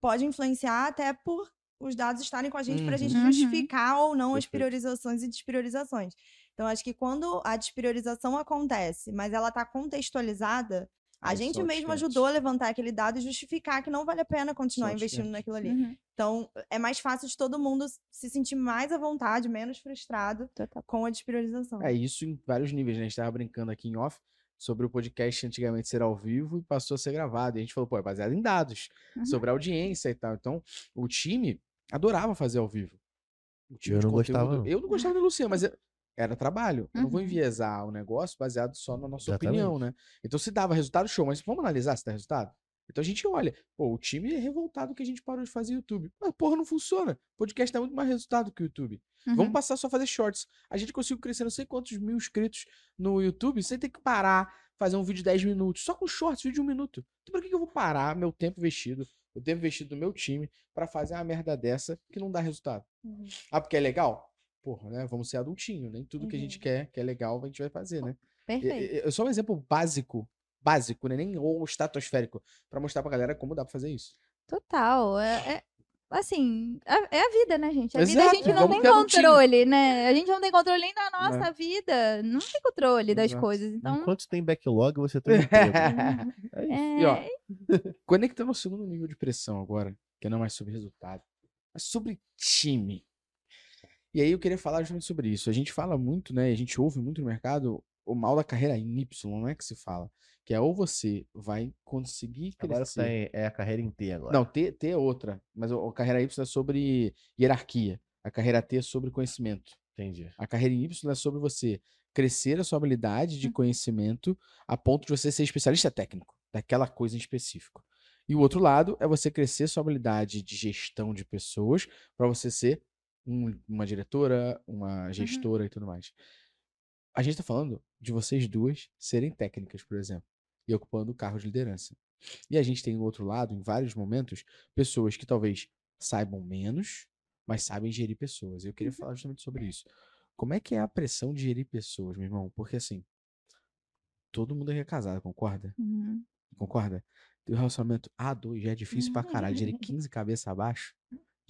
pode influenciar até por os dados estarem com a gente para a gente Uhum. justificar ou não as Perfeito. priorizações e despriorizações. Então, acho que quando a despriorização acontece, mas ela está contextualizada, a Aí gente mesmo ajudou a levantar aquele dado e justificar que não vale a pena continuar investindo naquilo ali. Uhum. Então, é mais fácil de todo mundo se sentir mais à vontade, menos frustrado Total. com a despriorização. É isso em vários níveis, né? A gente tava brincando aqui em off sobre o podcast antigamente ser ao vivo e passou a ser gravado. E a gente falou, pô, é baseado em dados, Uhum. sobre audiência e tal. Então, o time adorava fazer ao vivo. O time Eu de não gostava, conteúdo- não. Eu não gostava da Luciana, mas é- era trabalho. Eu não vou Uhum. enviesar o negócio baseado só na nossa Exatamente. opinião, né? Então, se dava resultado, show. Mas vamos analisar se dá resultado? Então a gente olha, pô, o time é revoltado que a gente parou de fazer YouTube. Mas porra, não funciona. Podcast dá muito mais resultado que o YouTube. Vamos Uhum. passar só a fazer shorts. A gente conseguiu crescer não sei quantos mil inscritos no YouTube sem ter que parar, fazer um vídeo de 10 minutos. Só com shorts, vídeo de um minuto. Então por que, que eu vou parar meu tempo investido, o tempo investido do meu time, pra fazer uma merda dessa que não dá resultado? Uhum. Ah, porque é legal? Porra, né? Vamos ser adultinho. Nem tudo que a gente Uhum. quer, que é legal, a gente vai fazer, né? Perfeito. e- e- Só um exemplo básico, básico, né? Nem o estratosférico, pra mostrar pra galera como dá pra fazer isso. Total. É, é- assim, a- é a vida, né, gente? A vida a Exato, gente não vamos tem controle, né? A gente não tem controle nem da Né. nossa vida. Não tem controle das Exato. coisas. Então, Enquanto tem backlog, você tem emprego. É isso. é, E ó, conectando ao segundo nível de pressão agora, que não é mais sobre resultado, mas sobre time. E aí eu queria falar justamente sobre isso. A gente fala muito, né? A gente ouve muito no mercado o mal da carreira em Y, não é que se fala. Que é ou você vai conseguir Agora crescer. tem, é a carreira inteira agora. Não, T, T é outra. Mas a carreira Y é sobre hierarquia. A carreira T é sobre conhecimento. Entendi. A carreira em Y é sobre você crescer a sua habilidade de conhecimento a ponto de você ser especialista técnico daquela coisa em específico. E o outro lado é você crescer sua habilidade de gestão de pessoas para você ser um- uma diretora, uma gestora e tudo mais. A gente está falando de vocês duas serem técnicas, por exemplo, e ocupando o cargo de liderança. E a gente tem no outro lado, em vários momentos, pessoas que talvez saibam menos, mas sabem gerir pessoas. Eu queria falar justamente sobre isso. Como é que é a pressão de gerir pessoas, meu irmão? Porque assim, todo mundo é casado, concorda? Uhum. Concorda? Um relacionamento A2 já é difícil pra caralho. Gerir 15 cabeças abaixo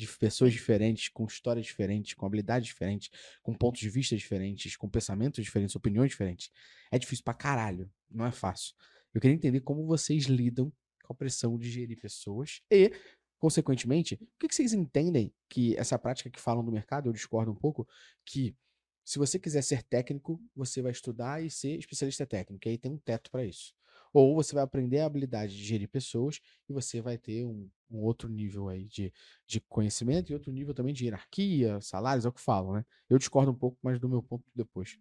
de pessoas diferentes, com histórias diferentes, com habilidades diferentes, com pontos de vista diferentes, com pensamentos diferentes, opiniões diferentes. É difícil pra caralho. Não é fácil. Eu queria entender como vocês lidam com a pressão de gerir pessoas e, consequentemente, o que vocês entendem que essa prática que falam do mercado, eu discordo um pouco, que se você quiser ser técnico, você vai estudar e ser especialista técnico, e aí tem um teto para isso. Ou você vai aprender a habilidade de gerir pessoas e você vai ter um, um outro nível aí de, de conhecimento e outro nível também de hierarquia, salários, é o que falam, né? Eu discordo um pouco, mas do meu ponto depois.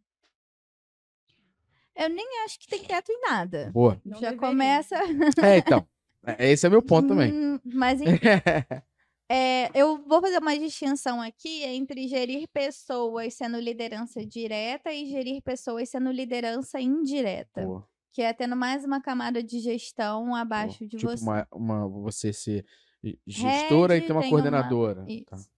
Eu nem acho que tem teto em nada. Boa. Não Já deveria. começa. É, então. é- Esse é meu ponto também. Hum, Mas enfim, é, eu vou fazer uma distinção aqui entre gerir pessoas sendo liderança direta e gerir pessoas sendo liderança indireta. Boa, Que é tendo mais uma camada de gestão boa. abaixo de tipo você. Uma, uma, você ser gestora e Head ter uma tem uma- coordenadora. Tá. Isso.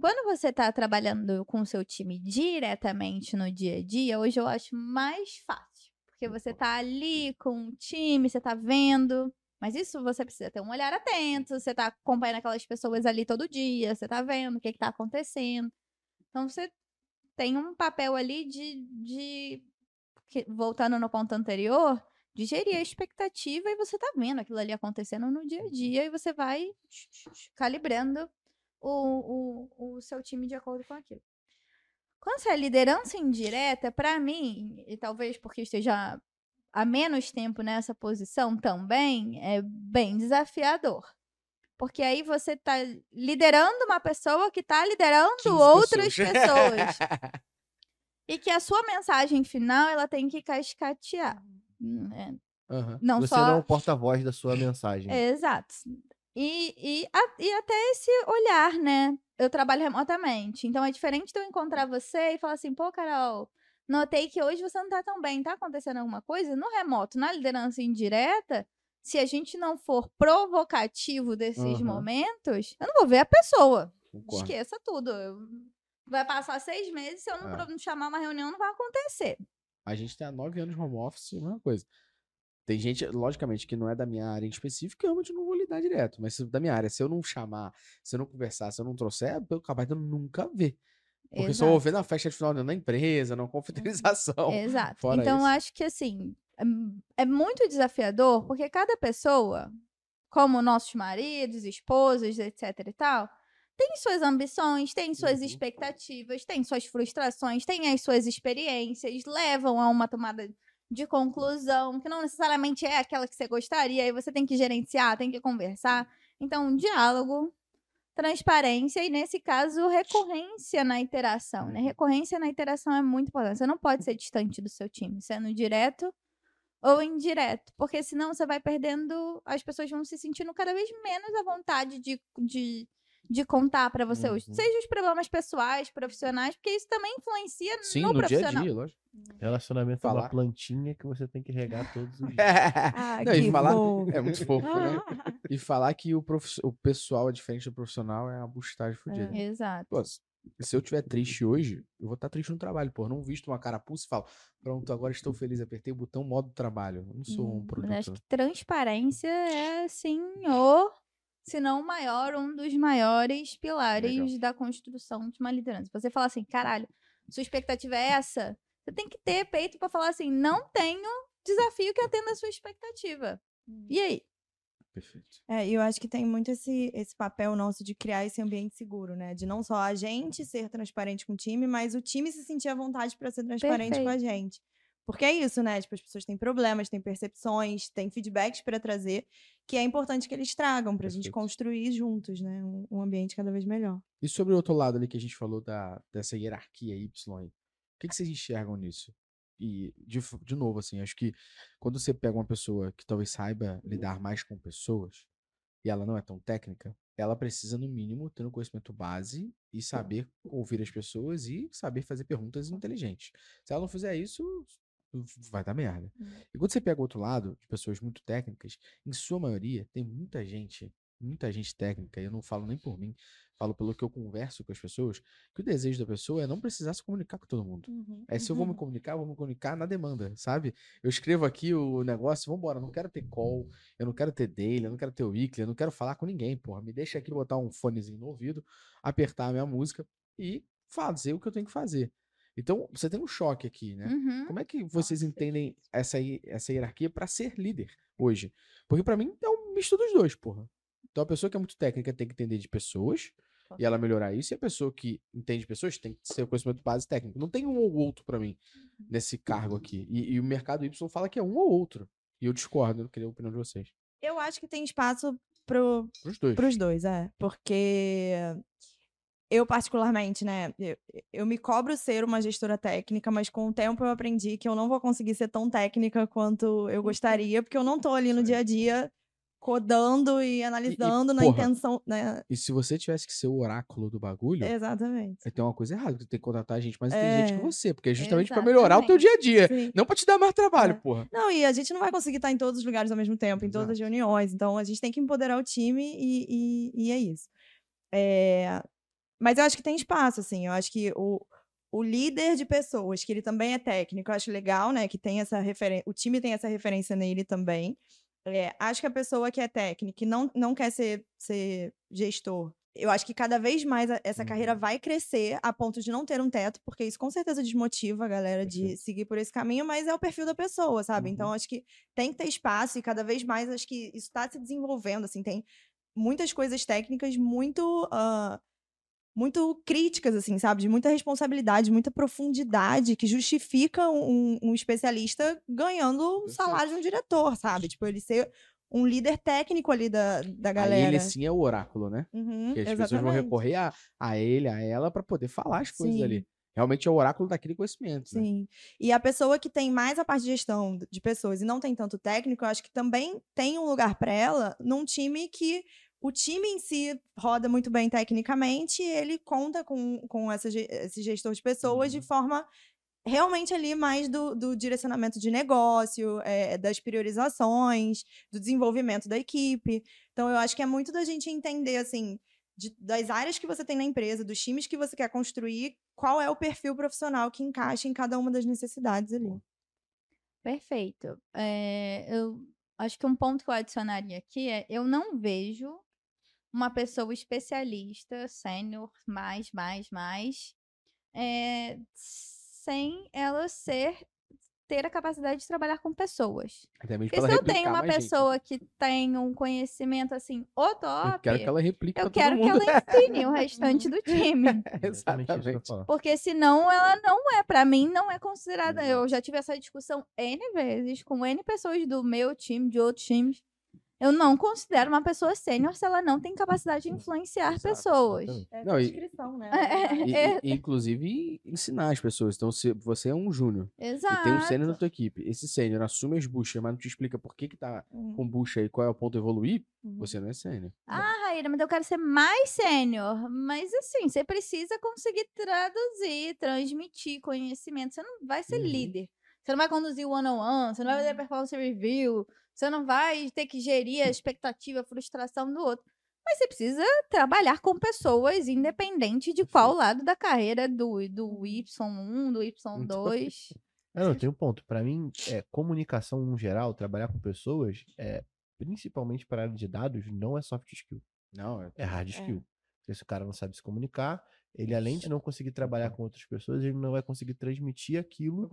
Quando você está trabalhando com o seu time diretamente no dia a dia, hoje eu acho mais fácil. Porque você tá ali com o time, você tá vendo. Mas isso você precisa ter um olhar atento, você tá acompanhando aquelas pessoas ali todo dia, você tá vendo o que, que tá acontecendo. Então você tem um papel ali de. de que- voltando no ponto anterior, de gerir a expectativa e você tá vendo aquilo ali acontecendo no dia a dia e você vai calibrando o, o, o seu time de acordo com aquilo. Quando você é liderança indireta, para mim, e talvez porque esteja há menos tempo nessa posição também, é bem desafiador. Porque aí você tá liderando uma pessoa que tá liderando 15 outras pessoas. pessoas. e que a sua mensagem final ela tem que cascatear. né? Aham. Não Você só não é o porta-voz da sua mensagem. Exato. E, e, a- e até esse olhar, né? Eu trabalho remotamente. Então é diferente de eu encontrar você e falar assim, pô, Carol, notei que hoje você não tá tão bem, tá acontecendo alguma coisa? No remoto, na liderança indireta, se a gente não for provocativo desses Aham. momentos, eu não vou ver a pessoa. Concordo. Esqueça tudo. Eu- Vai passar seis meses, se eu não É. chamar uma reunião, não vai acontecer. A gente tem há nove anos de home office, a mesma coisa. Tem gente, logicamente, que não é da minha área em específico, eu não vou lidar direto. Mas se, da minha área, se eu não chamar, se eu não conversar, se eu não trouxer, eu capaz de eu nunca ver. Porque só vou ver na festa de final da empresa, na confraternização. Exato. Fora então, eu isso. acho que assim, é- é muito desafiador, porque cada pessoa, como nossos maridos, esposas, etc e tal, tem suas ambições, tem suas Uhum. expectativas, tem suas frustrações, tem as suas experiências, levam a uma tomada de conclusão, que não necessariamente é aquela que você gostaria, aí você tem que gerenciar, tem que conversar. Então, diálogo, transparência e, nesse caso, recorrência na interação. Né? Uhum. Recorrência na interação é muito importante. Você não pode ser distante do seu time, sendo direto ou indireto, porque senão você vai perdendo, as pessoas vão se sentindo cada vez menos à vontade de, de, de contar pra você, os, Uhum. seja os problemas pessoais, profissionais, porque isso também influencia Sim, no, no dia a profissional. dia, lógico. Relacionamento é Falar. uma plantinha que você tem que regar todos os dias. Ah, Não, e que falar- fofo. É muito fofo, né? E falar que o, profi- o pessoal é diferente do profissional é uma bustagem fodida. Exato. Pô, se eu tiver triste hoje, eu vou estar triste no trabalho, pô. Eu não visto uma carapuça e falo, pronto, agora estou feliz, apertei o botão modo trabalho. Eu não sou um produto. mas Acho que transparência é, assim, o, se não o maior, um dos maiores pilares Legal. da construção de uma liderança. Você fala assim, caralho, sua expectativa é essa? Você tem que ter peito pra falar assim, não tenho desafio que atenda a sua expectativa. E aí? Perfeito. É, e eu acho que tem muito esse, esse papel nosso de criar esse ambiente seguro, né? De não só a gente ser transparente com o time, mas o time se sentir à vontade para ser transparente com a gente. Porque é isso, né? Tipo, as pessoas têm problemas, têm percepções, têm feedbacks para trazer, que é importante que eles tragam pra gente Perfeito. construir juntos, né? Um, um ambiente cada vez melhor. E sobre o outro lado ali que a gente falou da, dessa hierarquia Y o que, que vocês enxergam nisso? E, de, de novo, assim, acho que quando você pega uma pessoa que talvez saiba lidar mais com pessoas, e ela não é tão técnica, ela precisa, no mínimo, ter um conhecimento base e saber ouvir as pessoas e saber fazer perguntas inteligentes. Se ela não fizer isso, vai dar merda. E quando você pega o outro lado, de pessoas muito técnicas, em sua maioria, tem muita gente, muita gente técnica, e eu não falo nem por mim, falo pelo que eu converso com as pessoas, que o desejo da pessoa é não precisar se comunicar com todo mundo. É se eu vou me comunicar, eu vou me comunicar na demanda, sabe? Eu escrevo aqui o negócio, vambora, eu não quero ter call, eu não quero ter daily, eu não quero ter weekly, eu não quero falar com ninguém, porra. Me deixa aqui botar um fonezinho no ouvido, apertar a minha música e fazer o que eu tenho que fazer. Então, você tem um choque aqui, né? Uhum. Como é que vocês entendem essa, essa hierarquia pra ser líder hoje? Porque pra mim é um misto dos dois, porra. Então a pessoa que é muito técnica tem que entender de pessoas e ela melhorar isso, e a pessoa que entende de pessoas tem que ter o conhecimento base técnico. Não tem um ou outro pra mim nesse cargo aqui. E, e o mercado Y fala que é um ou outro. E eu discordo, eu queria a opinião de vocês. Eu acho que tem espaço pro, Pros dois. Para os dois, é. Porque eu, particularmente, né, eu, eu me cobro ser uma gestora técnica, mas com o tempo eu aprendi que eu não vou conseguir ser tão técnica quanto eu gostaria, porque eu não tô ali no dia a dia codando e analisando na porra, intenção, né? E se você tivesse que ser o oráculo do bagulho, Exatamente. aí tem uma coisa errada, que tem que contratar gente mais inteligente que É. você, porque é justamente pra melhorar o teu dia a dia. Sim. Não pra te dar mais trabalho, É. porra. Não, e a gente não vai conseguir estar em todos os lugares ao mesmo tempo, em todas as reuniões. Então, a gente tem que empoderar o time e, e, e é isso. É, Mas eu acho que tem espaço, assim. Eu acho que o, o líder de pessoas, que ele também é técnico, eu acho legal, né? Que tem essa referência. O time tem essa referência nele também. É, acho que a pessoa que é técnica e não, não quer ser, ser gestor. Eu acho que cada vez mais essa carreira Uhum. vai crescer a ponto de não ter um teto, porque isso com certeza desmotiva a galera de Perfeito. seguir por esse caminho, mas é o perfil da pessoa, sabe? Uhum. Então acho que tem que ter espaço e cada vez mais acho que isso está se desenvolvendo, assim, tem muitas coisas técnicas muito ah, muito críticas, assim, sabe? De muita responsabilidade, muita profundidade que justifica um, um especialista ganhando o salário de um diretor, sabe? Tipo, ele ser um líder técnico ali da, da Aí galera. ele sim é o oráculo, né? Uhum, Que as pessoas vão exatamente. recorrer a, a ele, a ela, pra poder falar as coisas Sim. ali. Realmente é o oráculo daquele conhecimento. Né? Sim. E a pessoa que tem mais a parte de gestão de pessoas e não tem tanto técnico, eu acho que também tem um lugar para ela num time que o time em si roda muito bem tecnicamente e ele conta com, com essa, esse gestor de pessoas de Uhum. forma realmente ali mais do, do direcionamento de negócio, é, das priorizações, do desenvolvimento da equipe. Então, eu acho que é muito da gente entender, assim, de- das áreas que você tem na empresa, dos times que você quer construir, qual é o perfil profissional que encaixa em cada uma das necessidades ali. Perfeito. É, eu acho que um ponto que eu adicionaria aqui é: eu não vejo uma pessoa especialista, sênior, mais, mais, mais, é, sem ela ser ter a capacidade de trabalhar com pessoas. Até mesmo Porque se eu tenho uma gente, né? pessoa que tem um conhecimento assim, o top, Eu quero que ela replique eu quero que ela ensine o restante do time. Exatamente isso que eu ia Exatamente. Porque senão ela não é, pra mim, não é considerada. Exato. Eu já tive essa discussão N vezes com N pessoas do meu time, de outros times. Eu não considero uma pessoa sênior se ela não tem capacidade de influenciar Exato, pessoas. exatamente. É Não, e- descrição, né? É, E, é, e- inclusive, ensinar as pessoas. Então, se você é um júnior exato. e tem um sênior na tua equipe, esse sênior assume as buchas, mas não te explica por que, que tá Uhum, com bucha e qual é o ponto a evoluir, uhum. você não é sênior. Ah, Raíra, mas eu quero ser mais sênior. Mas assim, você precisa conseguir traduzir, transmitir conhecimento. Você não vai ser Uhum. líder. Você não vai conduzir o one-on-one, você não vai fazer performance review, você não vai ter que gerir a expectativa, a frustração do outro. Mas você precisa trabalhar com pessoas, independente de qual lado da carreira do, do Y1, do Y2. É, não, tem um ponto. Pra mim, é, comunicação no geral, trabalhar com pessoas, é, principalmente para a área de dados, não é soft skill, Não, é. é hard skill. Porque se o cara não sabe se comunicar, ele além de não conseguir trabalhar com outras pessoas, ele não vai conseguir transmitir Não aquilo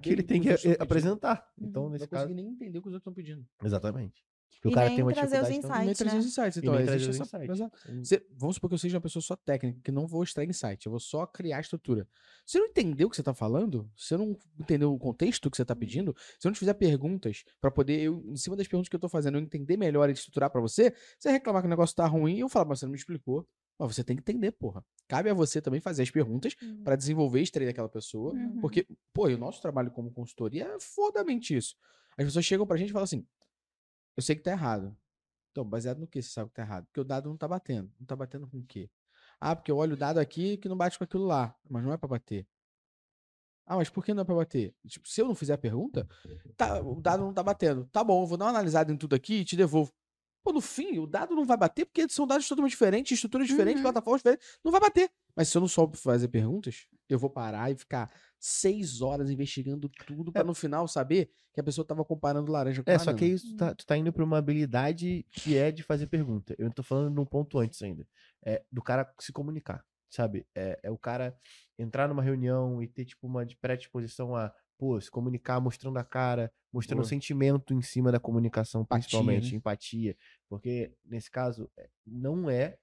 que ele o tem que eh, pedindo. apresentar. Uhum. Então, Não nesse consegui caso. nem entender o que os outros estão pedindo. Exatamente. Porque o E cara nem tem uma trazer os insights. Trazer né? os insights. E Então, nem existe trazer os essa- insights. Você- vamos supor que eu seja uma pessoa só técnica, que não vou extrair insight, eu vou só criar a estrutura. Se eu não entender o que você está falando, se eu não entender o contexto que você está pedindo, se eu não te fizer perguntas para poder, eu, em cima das perguntas que eu estou fazendo, eu entender melhor e estruturar para você, você reclamar que o negócio tá ruim, eu falo, mas você não me explicou. Mas você tem que entender, porra. Cabe a você também fazer as perguntas Uhum. para desenvolver e extrair daquela pessoa. Uhum. Porque, pô, e o nosso trabalho como consultoria é fodamente isso. As pessoas chegam pra gente e falam assim: eu sei que tá errado. Então, baseado no que você sabe que tá errado? Porque o dado não tá batendo. Não tá batendo com o quê? Ah, porque eu olho o dado aqui que não bate com aquilo lá. Mas não é pra bater. Ah, mas por que não é pra bater? Tipo, se eu não fizer a pergunta, tá, o dado não tá batendo. Tá bom, eu vou dar uma analisada em tudo aqui e te devolvo. Pô, no fim, o dado não vai bater porque são dados totalmente diferentes, estruturas diferentes, Uhum. plataformas diferentes. Não vai bater. Mas se eu não souber fazer perguntas, eu vou parar e ficar seis horas investigando tudo pra no final saber que a pessoa tava comparando laranja com É, só que banana. isso tá, tu tá indo pra uma habilidade que é de fazer pergunta. Eu tô falando num ponto antes ainda. É do cara se comunicar, sabe? É, é o cara entrar numa reunião e ter, tipo, uma predisposição a, pô, se comunicar mostrando a cara, mostrando o sentimento em cima da comunicação, Empatia, principalmente, né? empatia. Porque, nesse caso, é, não é,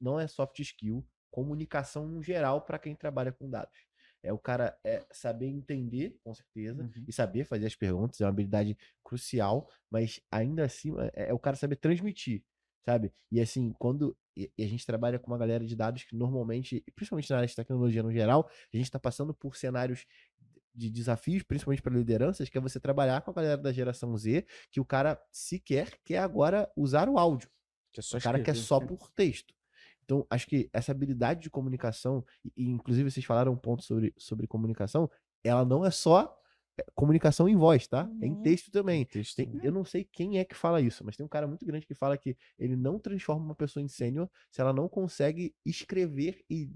não é soft skill, comunicação no geral para quem trabalha com dados. É o cara é, saber entender, com certeza, Uhum. e saber fazer as perguntas, é uma habilidade crucial, mas ainda assim é, é o cara saber transmitir, sabe? E assim, quando e, e a gente trabalha com uma galera de dados que normalmente, principalmente na área de tecnologia no geral, a gente está passando por cenários de desafios, principalmente para lideranças, que é você trabalhar com a galera da geração Z, que o cara sequer quer agora usar o áudio. Que é só O cara quer escrever. só por texto. Então, acho que essa habilidade de comunicação, e, e inclusive vocês falaram um ponto sobre, sobre comunicação, ela não é só é, comunicação em voz, tá? É em Uhum. texto também. Texto. Tem- eu não sei quem é que fala isso, mas tem um cara muito grande que fala que ele não transforma uma pessoa em sênior se ela não consegue escrever e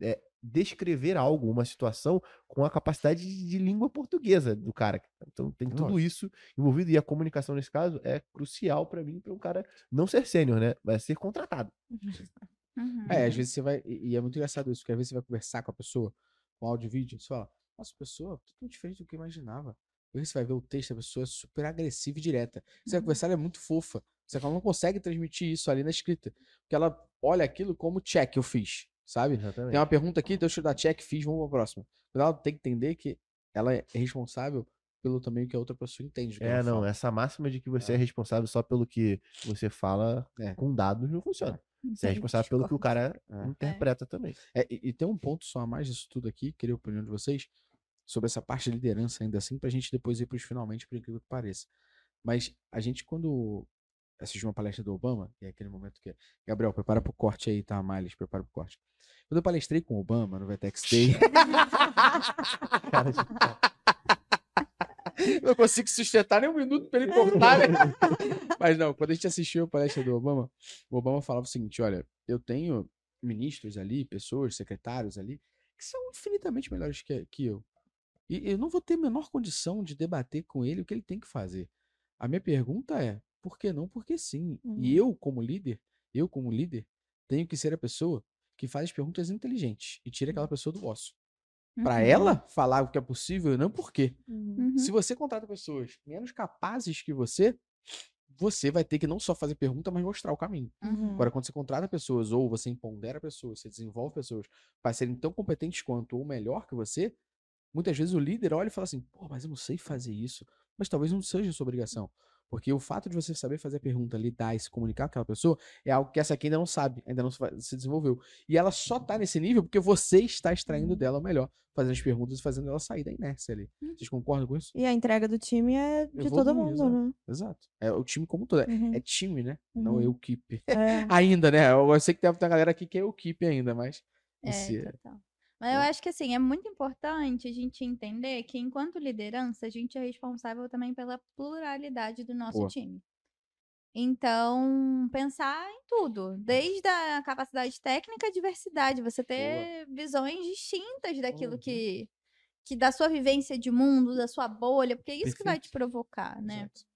é, descrever algo, uma situação, com a capacidade de, de língua portuguesa do cara. Então tem tudo isso envolvido e a comunicação nesse caso é crucial pra mim, para um cara não ser sênior, né? Vai ser contratado. Uhum. É, às vezes você vai. E é muito engraçado isso, porque às vezes você vai conversar com a pessoa, com áudio e vídeo, você fala, nossa, a pessoa é totalmente diferente do que eu imaginava. Aí você vai ver o texto, a pessoa é super agressiva e direta. Você vai Uhum. conversar, ela é muito fofa. Você ela não consegue transmitir isso ali na escrita. Porque ela olha aquilo como check, eu fiz, sabe? Exatamente. Tem uma pergunta aqui, deixa eu dar check, fiz, vamos pra próxima. Ela tem que entender que ela é responsável pelo também que a outra pessoa entende. É, não, fala. essa máxima de que você é responsável só pelo que você fala É. com dados não funciona. Você é responsável pelo que o cara É. interpreta também. É, e, e tem um ponto só a mais disso tudo aqui, queria a opinião de vocês, sobre essa parte de liderança ainda assim, pra gente depois ir pros finalmente, por incrível que pareça. Mas a gente, quando assistiu uma palestra do Obama, que é aquele momento que. Gabriel, prepara pro corte aí, tá, Miles? Prepara pro corte. Quando eu palestrei com o Obama no Vetex Day, não consigo sustentar nem um minuto pra ele cortar, né? Mas não, quando a gente assistiu a palestra do Obama, o Obama falava o seguinte: olha, eu tenho ministros ali, pessoas, secretários ali, que são infinitamente melhores que, que eu. E eu não vou ter a menor condição de debater com ele o que ele tem que fazer. A minha pergunta é: por que não? Porque sim. E Uhum. eu, como líder, eu, como líder, tenho que ser a pessoa que faz as perguntas inteligentes e tira aquela pessoa do osso. Uhum. ela falar o que é possível e não por quê. Uhum. Uhum. Se você contrata pessoas menos capazes que você, você vai ter que não só fazer pergunta, mas mostrar o caminho. Uhum. Agora, quando você contrata pessoas ou você empodera pessoas, você desenvolve pessoas para serem tão competentes quanto ou melhor que você, muitas vezes o líder olha e fala assim: pô, mas eu não sei fazer isso. Mas talvez não seja sua obrigação. Porque o fato de você saber fazer a pergunta, lidar e se comunicar com aquela pessoa é algo que essa aqui ainda não sabe, ainda não se desenvolveu. E ela só tá nesse nível porque você está extraindo dela o melhor, fazendo as perguntas e fazendo ela sair da inércia ali. Vocês concordam com isso? E a entrega do time é de todo Evolui, mundo, exato. né? Exato. É o time como um todo. É, Uhum. é time, né? Não Uhum. eu keep. É. ainda, né? Eu sei que deve ter uma galera aqui que é o keep ainda, mas. É, esse- total. Mas eu acho que assim, é muito importante a gente entender que enquanto liderança, a gente é responsável também pela pluralidade do nosso Boa. time. Então, pensar em tudo, desde a capacidade técnica à diversidade, você ter visões distintas daquilo Uhum. que, que da sua vivência de mundo, da sua bolha, porque é isso que vai te Perfeito. provocar, né? Exato.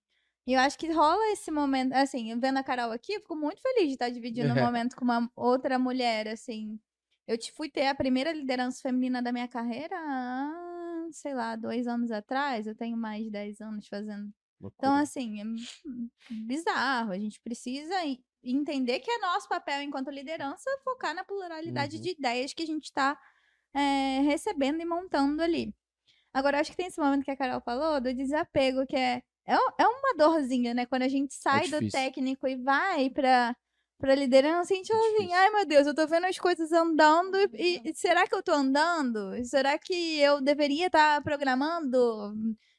E eu acho que rola esse momento, assim, vendo a Carol aqui, eu fico muito feliz de estar dividindo um momento com uma outra mulher, assim. Eu te fui ter a primeira liderança feminina da minha carreira há, sei lá, dois anos atrás. Eu tenho mais de dez anos fazendo Então, assim, é bizarro. A gente precisa en- entender que é nosso papel enquanto liderança focar na pluralidade Uhum. de ideias que a gente está recebendo e montando ali. Agora, acho que tem esse momento que a Carol falou do desapego, que é, é, é uma dorzinha, né? Quando a gente sai do difícil. técnico e vai pra, pra liderança, a gente fala assim, ai meu Deus, eu tô vendo as coisas andando e, e será que eu tô andando? Será que eu deveria estar programando?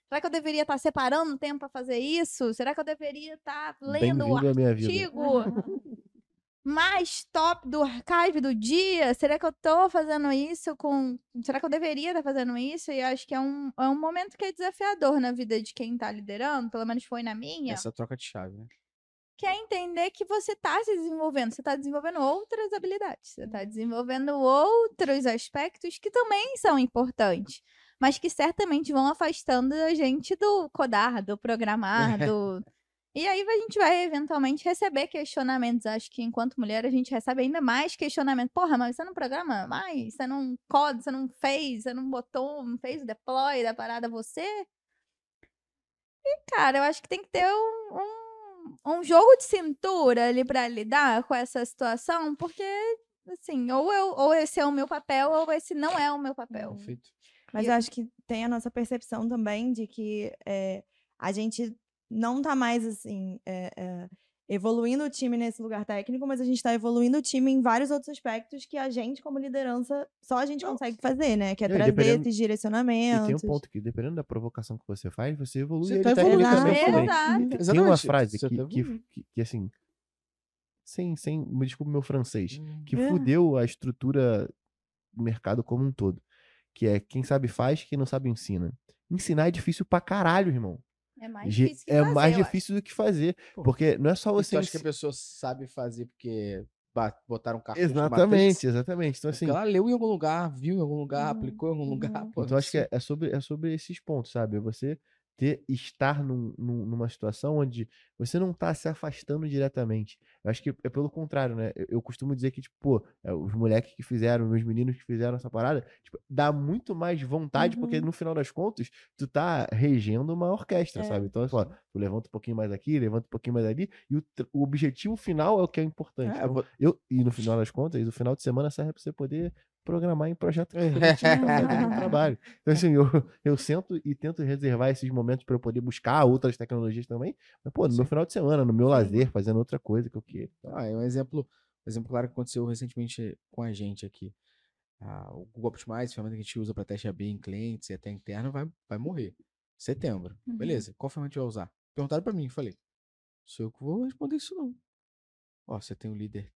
Será que eu deveria estar separando tempo para fazer isso? Será que eu deveria estar lendo o artigo mais top do archive do dia? Será que eu tô fazendo isso com. Será que eu deveria estar fazendo isso? E acho que é um, é um momento que é desafiador na vida de quem tá liderando, pelo menos foi na minha, Essa troca de chave, né? Que é entender que você tá se desenvolvendo, você tá desenvolvendo outras habilidades, você tá desenvolvendo outros aspectos que também são importantes. Mas que certamente vão afastando a gente do codar, do programar, do. E aí a gente vai eventualmente receber questionamentos. Acho que enquanto mulher a gente recebe ainda mais questionamento. Porra, mas você não programa mais? Você não coda, você não fez, você não botou, não fez o deploy da parada você? E, cara, eu acho que tem que ter um, um, um jogo de cintura ali pra lidar com essa situação, porque, assim, ou, eu, ou esse é o meu papel, ou esse não é o meu papel. Perfeito. Mas eu acho que tem a nossa percepção também de que é, a gente não tá mais assim. é, é, evoluindo o time nesse lugar técnico, mas a gente tá evoluindo o time em vários outros aspectos que a gente, como liderança, só a gente consegue fazer, né? Que é e trazer dependendo- esses E direcionamentos. tem um ponto que, dependendo da provocação que você faz, você evolui Você ele tá evoluindo tecnicamente também. também. Exato. Tem- Exatamente. uma frase que, tá que, que, que, assim, sem, sem, me desculpe meu francês, que É. fudeu a estrutura do mercado como um todo. Que é quem sabe faz, quem não sabe ensina. Ensinar é difícil pra caralho, irmão. É mais difícil que é fazer, mais difícil do que fazer. Pô, Porque não é só Você você. acha que a pessoa sabe fazer porque botaram um carro Exatamente, exatamente. Então, assim, Porque ela leu em algum lugar, viu em algum lugar, Uhum, aplicou em algum lugar. uhum. Pô, Então, acho que é, é sobre, é sobre esses pontos, sabe? É Você ter, estar num- num- numa situação onde você não tá se afastando diretamente. Eu acho que é pelo contrário, né? Eu, eu costumo dizer que, tipo, pô, é, os moleques que fizeram, meus meninos que fizeram essa parada, tipo, dá muito mais vontade, porque Uhum. no final das contas, tu tá regendo uma orquestra, É. sabe? Então, ó, tu levanta um pouquinho mais aqui, levanta um pouquinho mais ali, e o, o objetivo final é o que é importante. É, Então, eu, e no final das contas, o final de semana serve pra você poder programar em projeto no trabalho. Então, assim, eu, eu sento e tento reservar esses momentos para eu poder buscar outras tecnologias também. Mas, pô, no meu Sim. final de semana, no meu lazer, fazendo outra coisa que eu quero. Ah, é um exemplo, um exemplo claro que aconteceu recentemente com a gente aqui. Ah, o Google Optimize, ferramenta que a gente usa para teste AB em clientes e até interno, vai, vai morrer. Setembro. Uhum. Beleza, qual ferramenta você vai usar? Perguntaram para mim, falei, sou eu que vou responder isso não. Ó, você tem o líder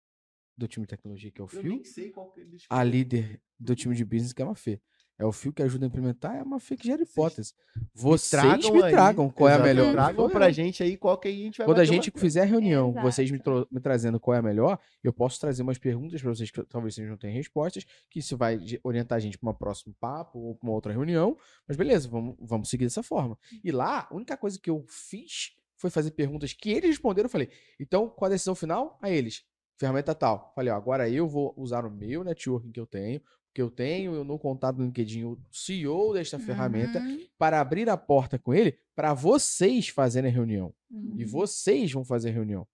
do time de tecnologia, que é o Phil, sei qual que eles a líder do time de business, que é a Mafê. É o Phil que ajuda a implementar, é a Mafê que gera hipótese. Vocês me aí, tragam qual é a exato, melhor. Tragam pra gente aí qual que aí a gente vai Quando a gente martelo. fizer a reunião, vocês me, Exato. me trazendo qual é a melhor, eu posso trazer umas perguntas para vocês que talvez vocês não tenham respostas, que isso vai orientar a gente para um próximo papo ou para uma outra reunião. Mas beleza, vamos, vamos seguir dessa forma. E lá, a única coisa que eu fiz foi fazer perguntas que eles responderam. Eu falei, então qual a decisão final? A eles. Ferramenta tal. Falei, ó, agora eu vou usar o meu networking que eu tenho, que eu tenho eu no contato do LinkedIn, o CEO desta ferramenta, Uhum, para abrir a porta com ele para vocês fazerem a reunião. E uhum. vocês vão fazer a reunião.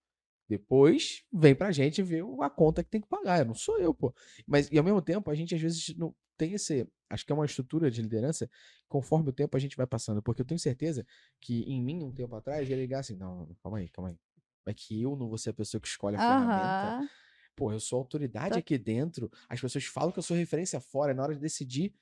Depois vem pra gente ver a conta que tem que pagar. Não sou eu, pô. Mas, e ao mesmo tempo, a gente às vezes não tem esse. Acho que é uma estrutura de liderança, conforme o tempo a gente vai passando. Porque eu tenho certeza que em mim, um tempo atrás, ia ligar assim: não, não, calma aí, calma aí. É que eu não vou ser a pessoa que escolhe a ferramenta. Pô, eu sou autoridade Tá. aqui dentro. As pessoas falam que eu sou referência fora. Na hora de decidir,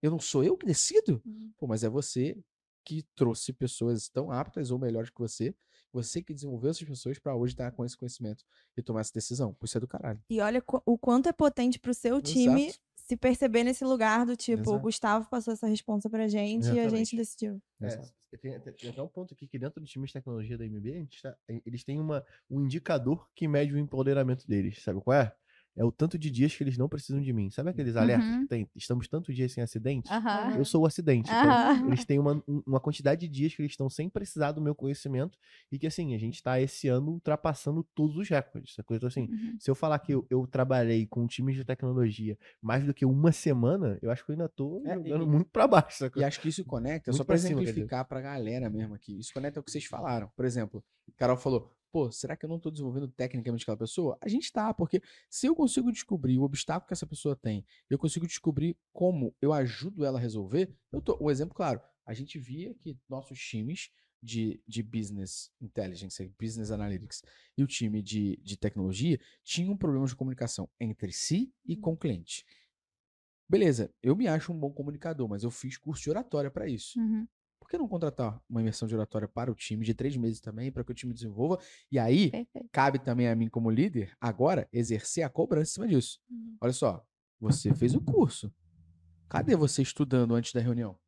eu não sou eu que decido? Uhum. Pô, mas é você que trouxe pessoas tão aptas ou melhores que você. Você que desenvolveu essas pessoas pra hoje estar com esse conhecimento e tomar essa decisão. Isso é do caralho. E olha o quanto é potente pro seu time Exato. se perceber nesse lugar do tipo, o Exato. Gustavo passou essa responsa pra gente e a Exatamente. gente decidiu. É, tem, tem- até um ponto aqui que dentro do time de tecnologia da MB, tá- eles têm uma, um indicador que mede o empoderamento deles. Sabe qual é? É o tanto de dias que eles não precisam de mim. Sabe aqueles alertas Uhum. que tem? Estamos tantos dias sem acidente? Aham. Eu sou o acidente. Então, eles têm uma, um- uma quantidade de dias que eles estão sem precisar do meu conhecimento e que, assim, a gente tá esse ano ultrapassando todos os recordes. Essa coisa, assim, Uhum. se eu falar que eu, eu trabalhei com times de tecnologia mais do que uma semana, eu acho que eu ainda tô É, jogando e- muito pra baixo. E acho que isso conecta, Muito só dizer. exemplificar pra galera mesmo aqui. Isso conecta ao que vocês falaram. Por exemplo, Carol falou: pô, será que eu não tô desenvolvendo tecnicamente aquela pessoa? A gente tá, porque se eu consigo descobrir o obstáculo que essa pessoa tem, eu consigo descobrir como eu ajudo ela a resolver, eu tô. Um exemplo claro, a gente via que nossos times de, de business intelligence, business analytics e o time de, de tecnologia tinham problemas de comunicação entre si e com o cliente. Beleza, eu me acho um bom comunicador, mas eu fiz curso de oratória para isso. Uhum. Por que não contratar uma imersão de oratória para o time de três meses também, para que o time desenvolva? E aí, Perfeito. cabe também a mim, como líder, agora, exercer a cobrança em cima disso. Uhum. Olha só, você fez o curso. Cadê você estudando antes da reunião?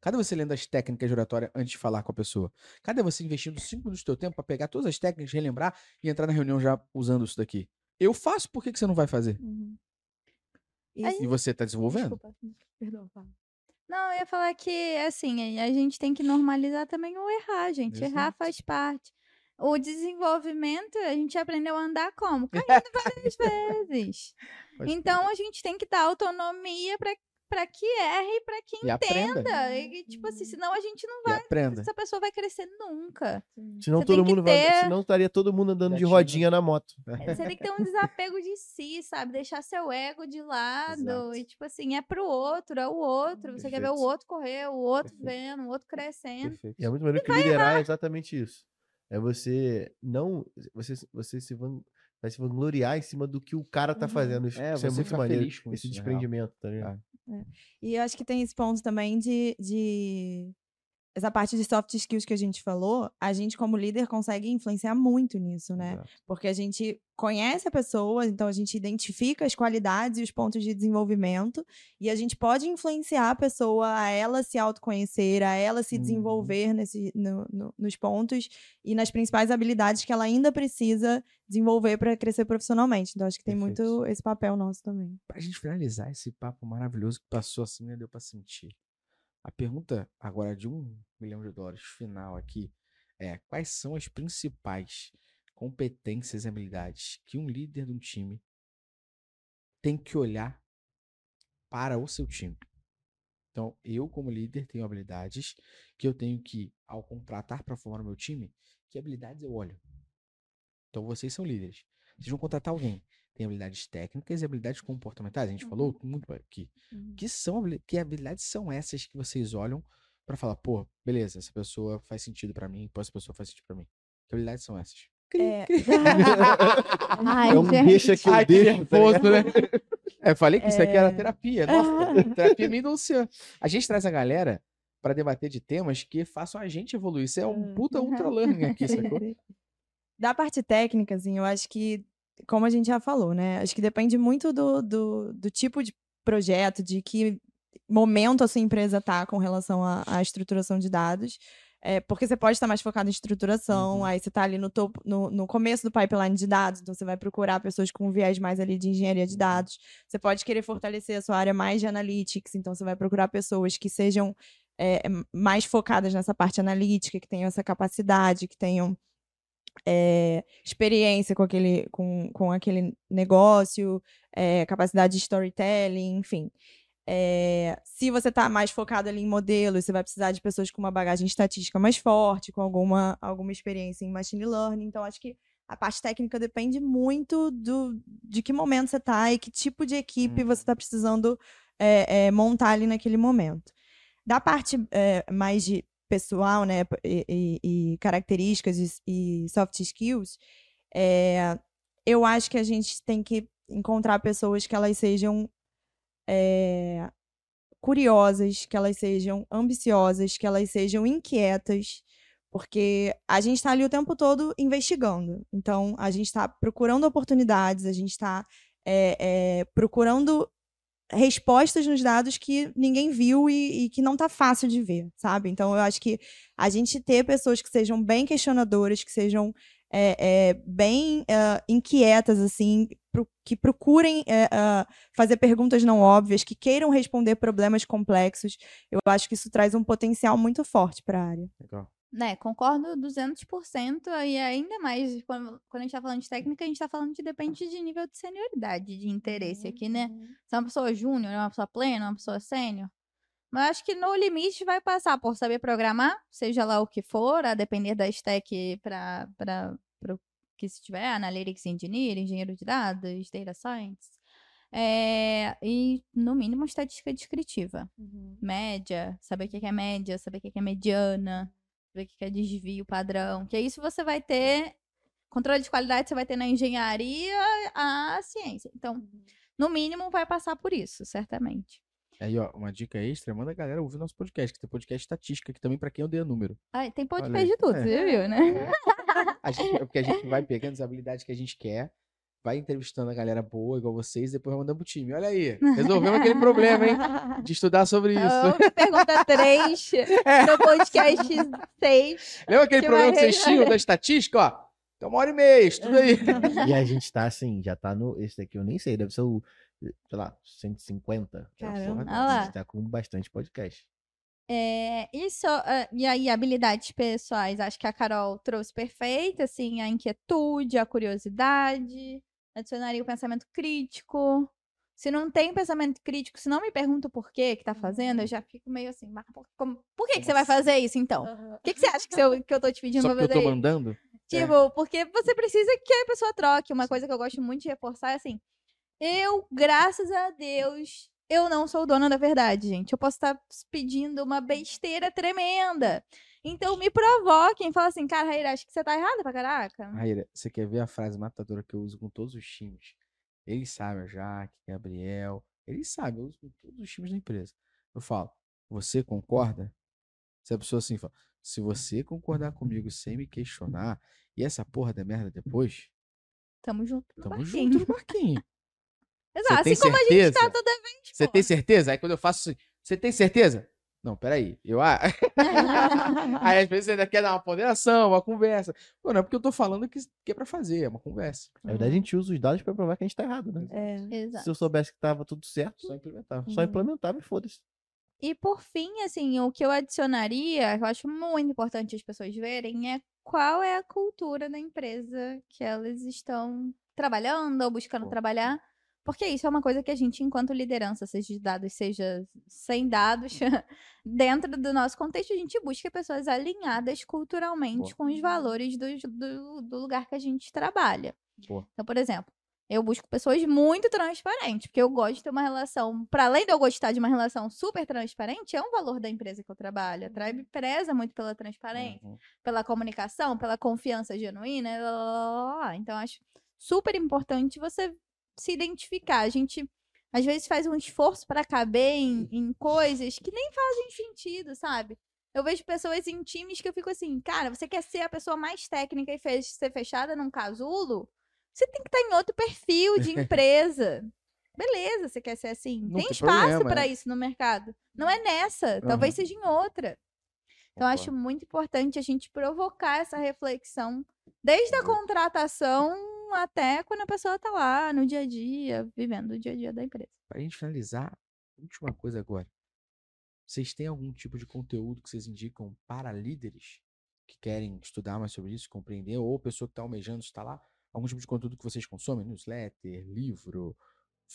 Cadê você lendo as técnicas de oratória antes de falar com a pessoa? Cadê você investindo cinco minutos do seu tempo para pegar todas as técnicas, relembrar e entrar na reunião já usando isso daqui? Eu faço, por que, que você não vai fazer? Uhum. Aí- E você tá desenvolvendo? Desculpa, perdão, fala. Não, eu ia falar que, assim, a gente tem que normalizar também o errar, gente. Errar Exato. faz parte. O desenvolvimento, a gente aprendeu a andar como? Caindo várias vezes. Então, a gente tem que dar autonomia pra para que erre e pra que E aprenda. entenda. E, tipo assim, senão a gente não E vai. aprenda. Essa pessoa vai crescer nunca. Senão Você todo mundo vai. ter- Senão estaria todo mundo andando de Gatinho. rodinha na moto. Você tem que ter um desapego de si, sabe? Deixar seu ego de lado. Exato. E, tipo assim, é pro outro, é o outro. Você quer ver o Perfeito. outro correr, o outro Perfeito. vendo, o outro crescendo. Perfeito. E é muito melhor que liderar é exatamente isso. É você não. Você, você se van, vai se vangloriar em cima do que o cara tá Uhum. fazendo. Isso, É, é muito maneiro. esse isso, desprendimento, tá ligado? E eu acho que tem esse ponto também de, de. Essa parte de soft skills que a gente falou, a gente, como líder, consegue influenciar muito nisso, né? Exato. Porque a gente conhece a pessoa, então a gente identifica as qualidades e os pontos de desenvolvimento, e a gente pode influenciar a pessoa a ela se autoconhecer, a ela se Uhum. desenvolver nesse, no- no- nos pontos e nas principais habilidades que ela ainda precisa desenvolver para crescer profissionalmente. Então acho que tem Perfeito. muito esse papel nosso também. Pra gente finalizar esse papo maravilhoso que passou assim, né? Deu pra sentir. A pergunta agora de um milhão de dólares final aqui é: quais são as principais competências e habilidades que um líder de um time tem que olhar para o seu time? Então, eu, como líder, tenho habilidades que eu tenho que, ao contratar para formar o meu time, que habilidades eu olho? Então, vocês são líderes. Vocês vão contratar alguém. Tem habilidades técnicas e habilidades comportamentais. A gente falou muito aqui. Que são que habilidades são essas que vocês olham para falar, pô, beleza, essa pessoa faz sentido para mim, pô, essa pessoa faz sentido para mim. Que habilidades são essas? É, Ai, é um gente. deixa que eu Ai, deixo. nervoso, né? É, falei que isso aqui era É. terapia. Nossa, terapia minha e do Luciano. A gente traz a galera para debater de temas que façam a gente evoluir. Isso é um Hum. puta ultra learning aqui, sacou? Da parte técnica, assim, eu acho que, como a gente já falou, né? Acho que depende muito do, do, do tipo de projeto, de que momento a sua empresa tá com relação à, estruturação de dados. É, porque você pode estar mais focado em estruturação, Uhum. aí você está ali no topo, no, no começo do pipeline de dados, então você vai procurar pessoas com viés mais ali de engenharia de Uhum. dados. Você pode querer fortalecer a sua área mais de analytics, então você vai procurar pessoas que sejam é, mais focadas nessa parte analítica, que tenham essa capacidade, que tenham é, experiência com aquele, com, com aquele negócio, é, capacidade de storytelling, enfim. É, se você está mais focado ali em modelos, você vai precisar de pessoas com uma bagagem estatística mais forte, com alguma, alguma experiência em machine learning. Então, acho que a parte técnica depende muito do, de que momento você está e que tipo de equipe Uhum. você está precisando é, é, montar ali naquele momento. Da parte mais de pessoal, né, e, e- características e, e soft skills, é, eu acho que a gente tem que encontrar pessoas que elas sejam é, curiosas, que elas sejam ambiciosas, que elas sejam inquietas, porque a gente está ali o tempo todo investigando. Então, a gente está procurando oportunidades, a gente está procurando respostas nos dados que ninguém viu e, e que não tá fácil de ver, sabe? Então, eu acho que a gente ter pessoas que sejam bem questionadoras, que sejam é, é, bem é, inquietas, assim, pro- que procurem é, fazer perguntas não óbvias, que queiram responder problemas complexos. Eu acho que isso traz um potencial muito forte para a área. Legal. Né, concordo 200%. E ainda mais, quando, quando a gente tá falando de técnica, a gente tá falando de depende de nível de senioridade, de interesse aqui, né? Se é uma pessoa júnior, é uma pessoa plena, uma pessoa sênior. Mas acho que no limite vai passar por saber programar, seja lá o que for, a depender da stack para o que se tiver, Analytics Engineer, engenheiro de dados, Data Science. É, e, no mínimo, estatística descritiva. Média, saber o que é média, saber o que é mediana, saber o que é desvio padrão. Que isso você vai ter. Controle de qualidade você vai ter na engenharia, a ciência. Então, no mínimo, vai passar por isso, certamente. Aí, ó, uma dica extra, manda a galera ouvir nosso podcast, que tem podcast estatística, que também pra quem odeia número. Ah, tem podcast de tudo, É. você viu, né? A gente, é porque a gente vai pegando as habilidades que a gente quer, vai entrevistando a galera boa, igual vocês, depois vai mandando pro time. Olha aí, resolvemos aquele problema, hein? De estudar sobre isso. Pergunta 3, É. no podcast 6. Lembra aquele que problema que vocês tinham da estatística, ó? Então uma hora e meia, estuda aí. E a gente tá assim, já tá no. Esse daqui eu nem sei, deve ser o, sei lá, 150. Caramba. Porra, lá. A gente tá com bastante podcast. É, isso, ah, e aí, habilidades pessoais, acho que a Carol trouxe perfeito, assim, a inquietude, a curiosidade, adicionaria o pensamento crítico. Se não tem pensamento crítico, se não me pergunta o porquê que tá fazendo, eu já fico meio assim, "Mas por, como- por que, que você vai fazer isso então? O que, que você acha que, eu, que eu tô te pedindo Só pra porque eu fazer tô isso? mandando. Tipo, porque você precisa que a pessoa troque. Uma coisa que eu gosto muito de reforçar é assim: eu, graças a Deus, eu não sou dona da verdade, gente. Eu posso estar pedindo uma besteira tremenda. Então me provoquem, fala assim, cara, Raíra, acho que você tá errada pra caraca. Raíra, você quer ver a frase matadora que eu uso com todos os times? Eles sabem, o Jaque, Gabriel, eles sabem, eu uso com todos os times da empresa. Eu falo, você concorda? Se a pessoa assim fala, se você concordar comigo sem me questionar, e essa porra da merda depois, Tamo junto. no tamo barquinho. junto no barquinho. Exato, assim como a gente tá certeza? toda vez. Você tem certeza? Aí quando eu faço assim, você tem certeza? Não, peraí. Eu, ah... Aí às vezes você ainda quer dar uma ponderação, uma conversa. Pô, não é porque eu tô falando que, que é pra fazer, é uma conversa. Na verdade, a gente usa os dados pra provar que a gente tá errado, né? É. Exato. Se eu soubesse que tava tudo certo, Só implementar. só implementava e foda-se. E por fim, assim, o que eu adicionaria, eu acho muito importante as pessoas verem, é qual é a cultura da empresa que elas estão trabalhando ou buscando Pô. trabalhar. Porque isso é uma coisa que a gente, enquanto liderança, seja de dados, seja sem dados, dentro do nosso contexto, a gente busca pessoas alinhadas culturalmente Boa. com os valores do, do, do lugar que a gente trabalha. Boa. Então, por exemplo, eu busco pessoas muito transparentes, porque eu gosto de ter uma relação, para além de eu gostar de uma relação super transparente, é um valor da empresa que eu trabalho. A Tribe preza muito pela transparência, Uhum. pela comunicação, pela confiança genuína. lá, lá, lá, lá. Então, acho super importante você se identificar. A gente às vezes faz um esforço para caber em, em coisas que nem fazem sentido, sabe? Eu vejo pessoas em times que eu fico assim, cara, você quer ser a pessoa mais técnica e fe- ser fechada num casulo? Você tem que estar em outro perfil de empresa. Beleza, você quer ser assim. Não tem tem espaço para é. isso no mercado. Não é nessa, talvez seja em outra. Então, acho muito importante a gente provocar essa reflexão desde a Boa. contratação até quando a pessoa tá lá no dia a dia, vivendo o dia a dia da empresa. Pra gente finalizar, última coisa agora. Vocês têm algum tipo de conteúdo que vocês indicam para líderes que querem estudar mais sobre isso, compreender, ou pessoa que está almejando estar lá? Algum tipo de conteúdo que vocês consomem? Newsletter, livro,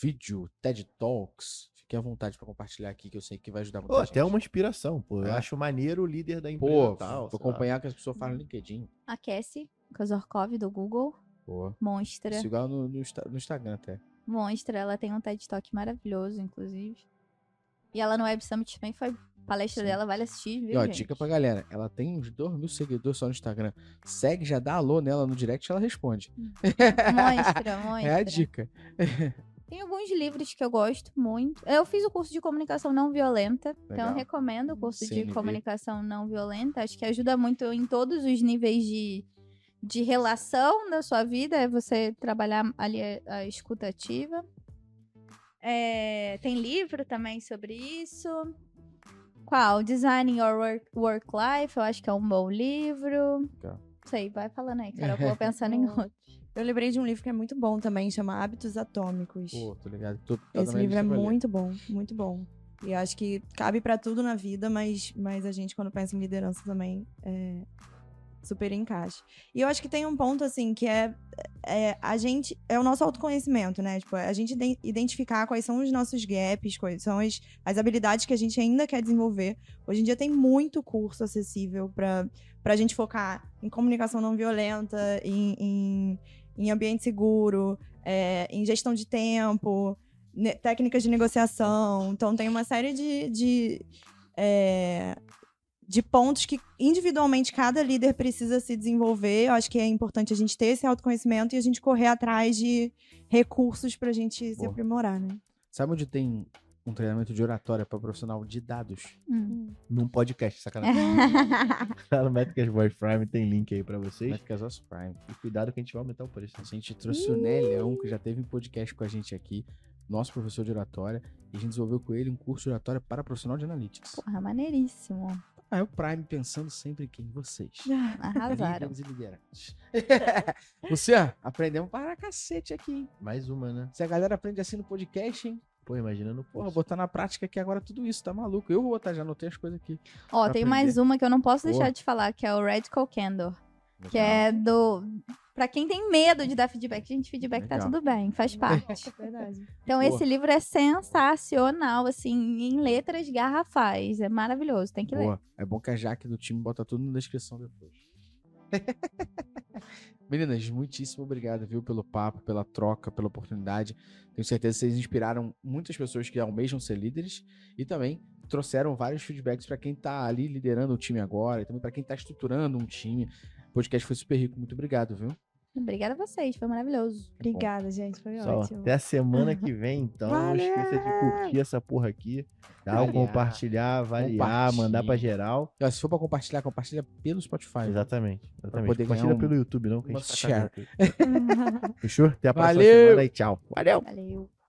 vídeo, TED Talks? Fique à vontade para compartilhar aqui, que eu sei que vai ajudar muito Pô, até uma inspiração, pô. Eu É. acho maneiro o líder da empresa Pô, tal. vou acompanhar o que as pessoas falam no LinkedIn. A Cassie Kozorkov, do Google, Pô, monstra. sigo ela no, no, no Instagram até. Monstra, ela tem um TED Talk maravilhoso, inclusive. E ela no Web Summit também foi palestra Sim. dela, vale assistir, viu, E ó, gente? dica pra galera, ela tem uns 2 mil seguidores só no Instagram. Segue, já dá alô nela no direct, ela responde. Monstra, monstra. É a dica. Tem alguns livros que eu gosto muito. Eu fiz o curso de comunicação não violenta, então Legal. eu recomendo o curso de CNV. comunicação não violenta. Acho que ajuda muito em todos os níveis de, de relação da sua vida, é você trabalhar ali a, a escuta ativa. É, tem livro também sobre isso. Qual? Designing Your Work, Work Life, eu acho que é um bom livro. Legal. sei, vai falando aí, cara. Eu vou pensando em outro. Eu lembrei de um livro que é muito bom também, chama Hábitos Atômicos. Pô, tô ligado. Tô, tá Esse na livro é muito bom, muito bom. E acho que cabe pra tudo na vida, mas, mas a gente, quando pensa em liderança também, é super encaixa. E eu acho que tem um ponto, assim, que é, é a gente. É o nosso autoconhecimento, né? Tipo, a gente iden- identificar quais são os nossos gaps, quais são as, as habilidades que a gente ainda quer desenvolver. Hoje em dia tem muito curso acessível pra, pra gente focar em comunicação não violenta, em, em, em ambiente seguro, é, em gestão de tempo técnicas de negociação. Então, tem uma série de, de, é, de pontos que, individualmente, cada líder precisa se desenvolver. Eu acho que é importante a gente ter esse autoconhecimento e a gente correr atrás de recursos para a gente se aprimorar, né? Sabe onde tem um treinamento de oratória para profissional de dados? Hum. Num podcast, sacanagem. Lá no Métricas Voice Prime tem link aí pra vocês. Métricas Os Prime. E cuidado que a gente vai aumentar o preço. A gente trouxe o Né Leão, que já teve um podcast com a gente aqui, nosso professor de oratória, e a gente desenvolveu com ele um curso de oratória para profissional de analytics. Porra, maneiríssimo. Ah, é o Prime pensando sempre em vocês. Arrasaram. Líderes e liderantes. Luciano, aprendemos para cacete aqui, hein? Mais uma, né? Se a galera aprende assim no podcast, hein? Pô, imagina no Porra, botar na prática aqui agora tudo isso, tá maluco? Eu vou botar, já anotei as coisas aqui. Ó, tem aprender. mais uma que eu não posso deixar de falar, que é o Radical Candor. Que é do. Pra quem tem medo de dar feedback, gente, feedback tá Legal. tudo bem, faz parte. Verdade. Então, Boa. esse livro é sensacional, assim, em letras garrafais. É maravilhoso, tem que ler. Boa. É bom que a Jaque do time bota tudo na descrição depois. Meninas, muitíssimo obrigado, viu, pelo papo, pela troca, pela oportunidade. Tenho certeza que vocês inspiraram muitas pessoas que almejam ser líderes e também trouxeram vários feedbacks para quem tá ali liderando o time agora e também para quem tá estruturando um time. O podcast foi super rico. Muito obrigado, viu? Obrigada a vocês, foi maravilhoso. Obrigada, gente. Foi Só, ótimo. até a semana que vem, então. Não Valeu! esqueça de curtir essa porra aqui. Tá? Avaliar. Compartilhar, avaliar, Compartilha. mandar pra geral. Ó, se for para compartilhar, compartilha pelo Spotify. Exatamente. exatamente. poder Compartilha um- pelo YouTube, não? Que a gente tá share. Fechou? Até a próxima Valeu! semana e tchau. Valeu! Valeu.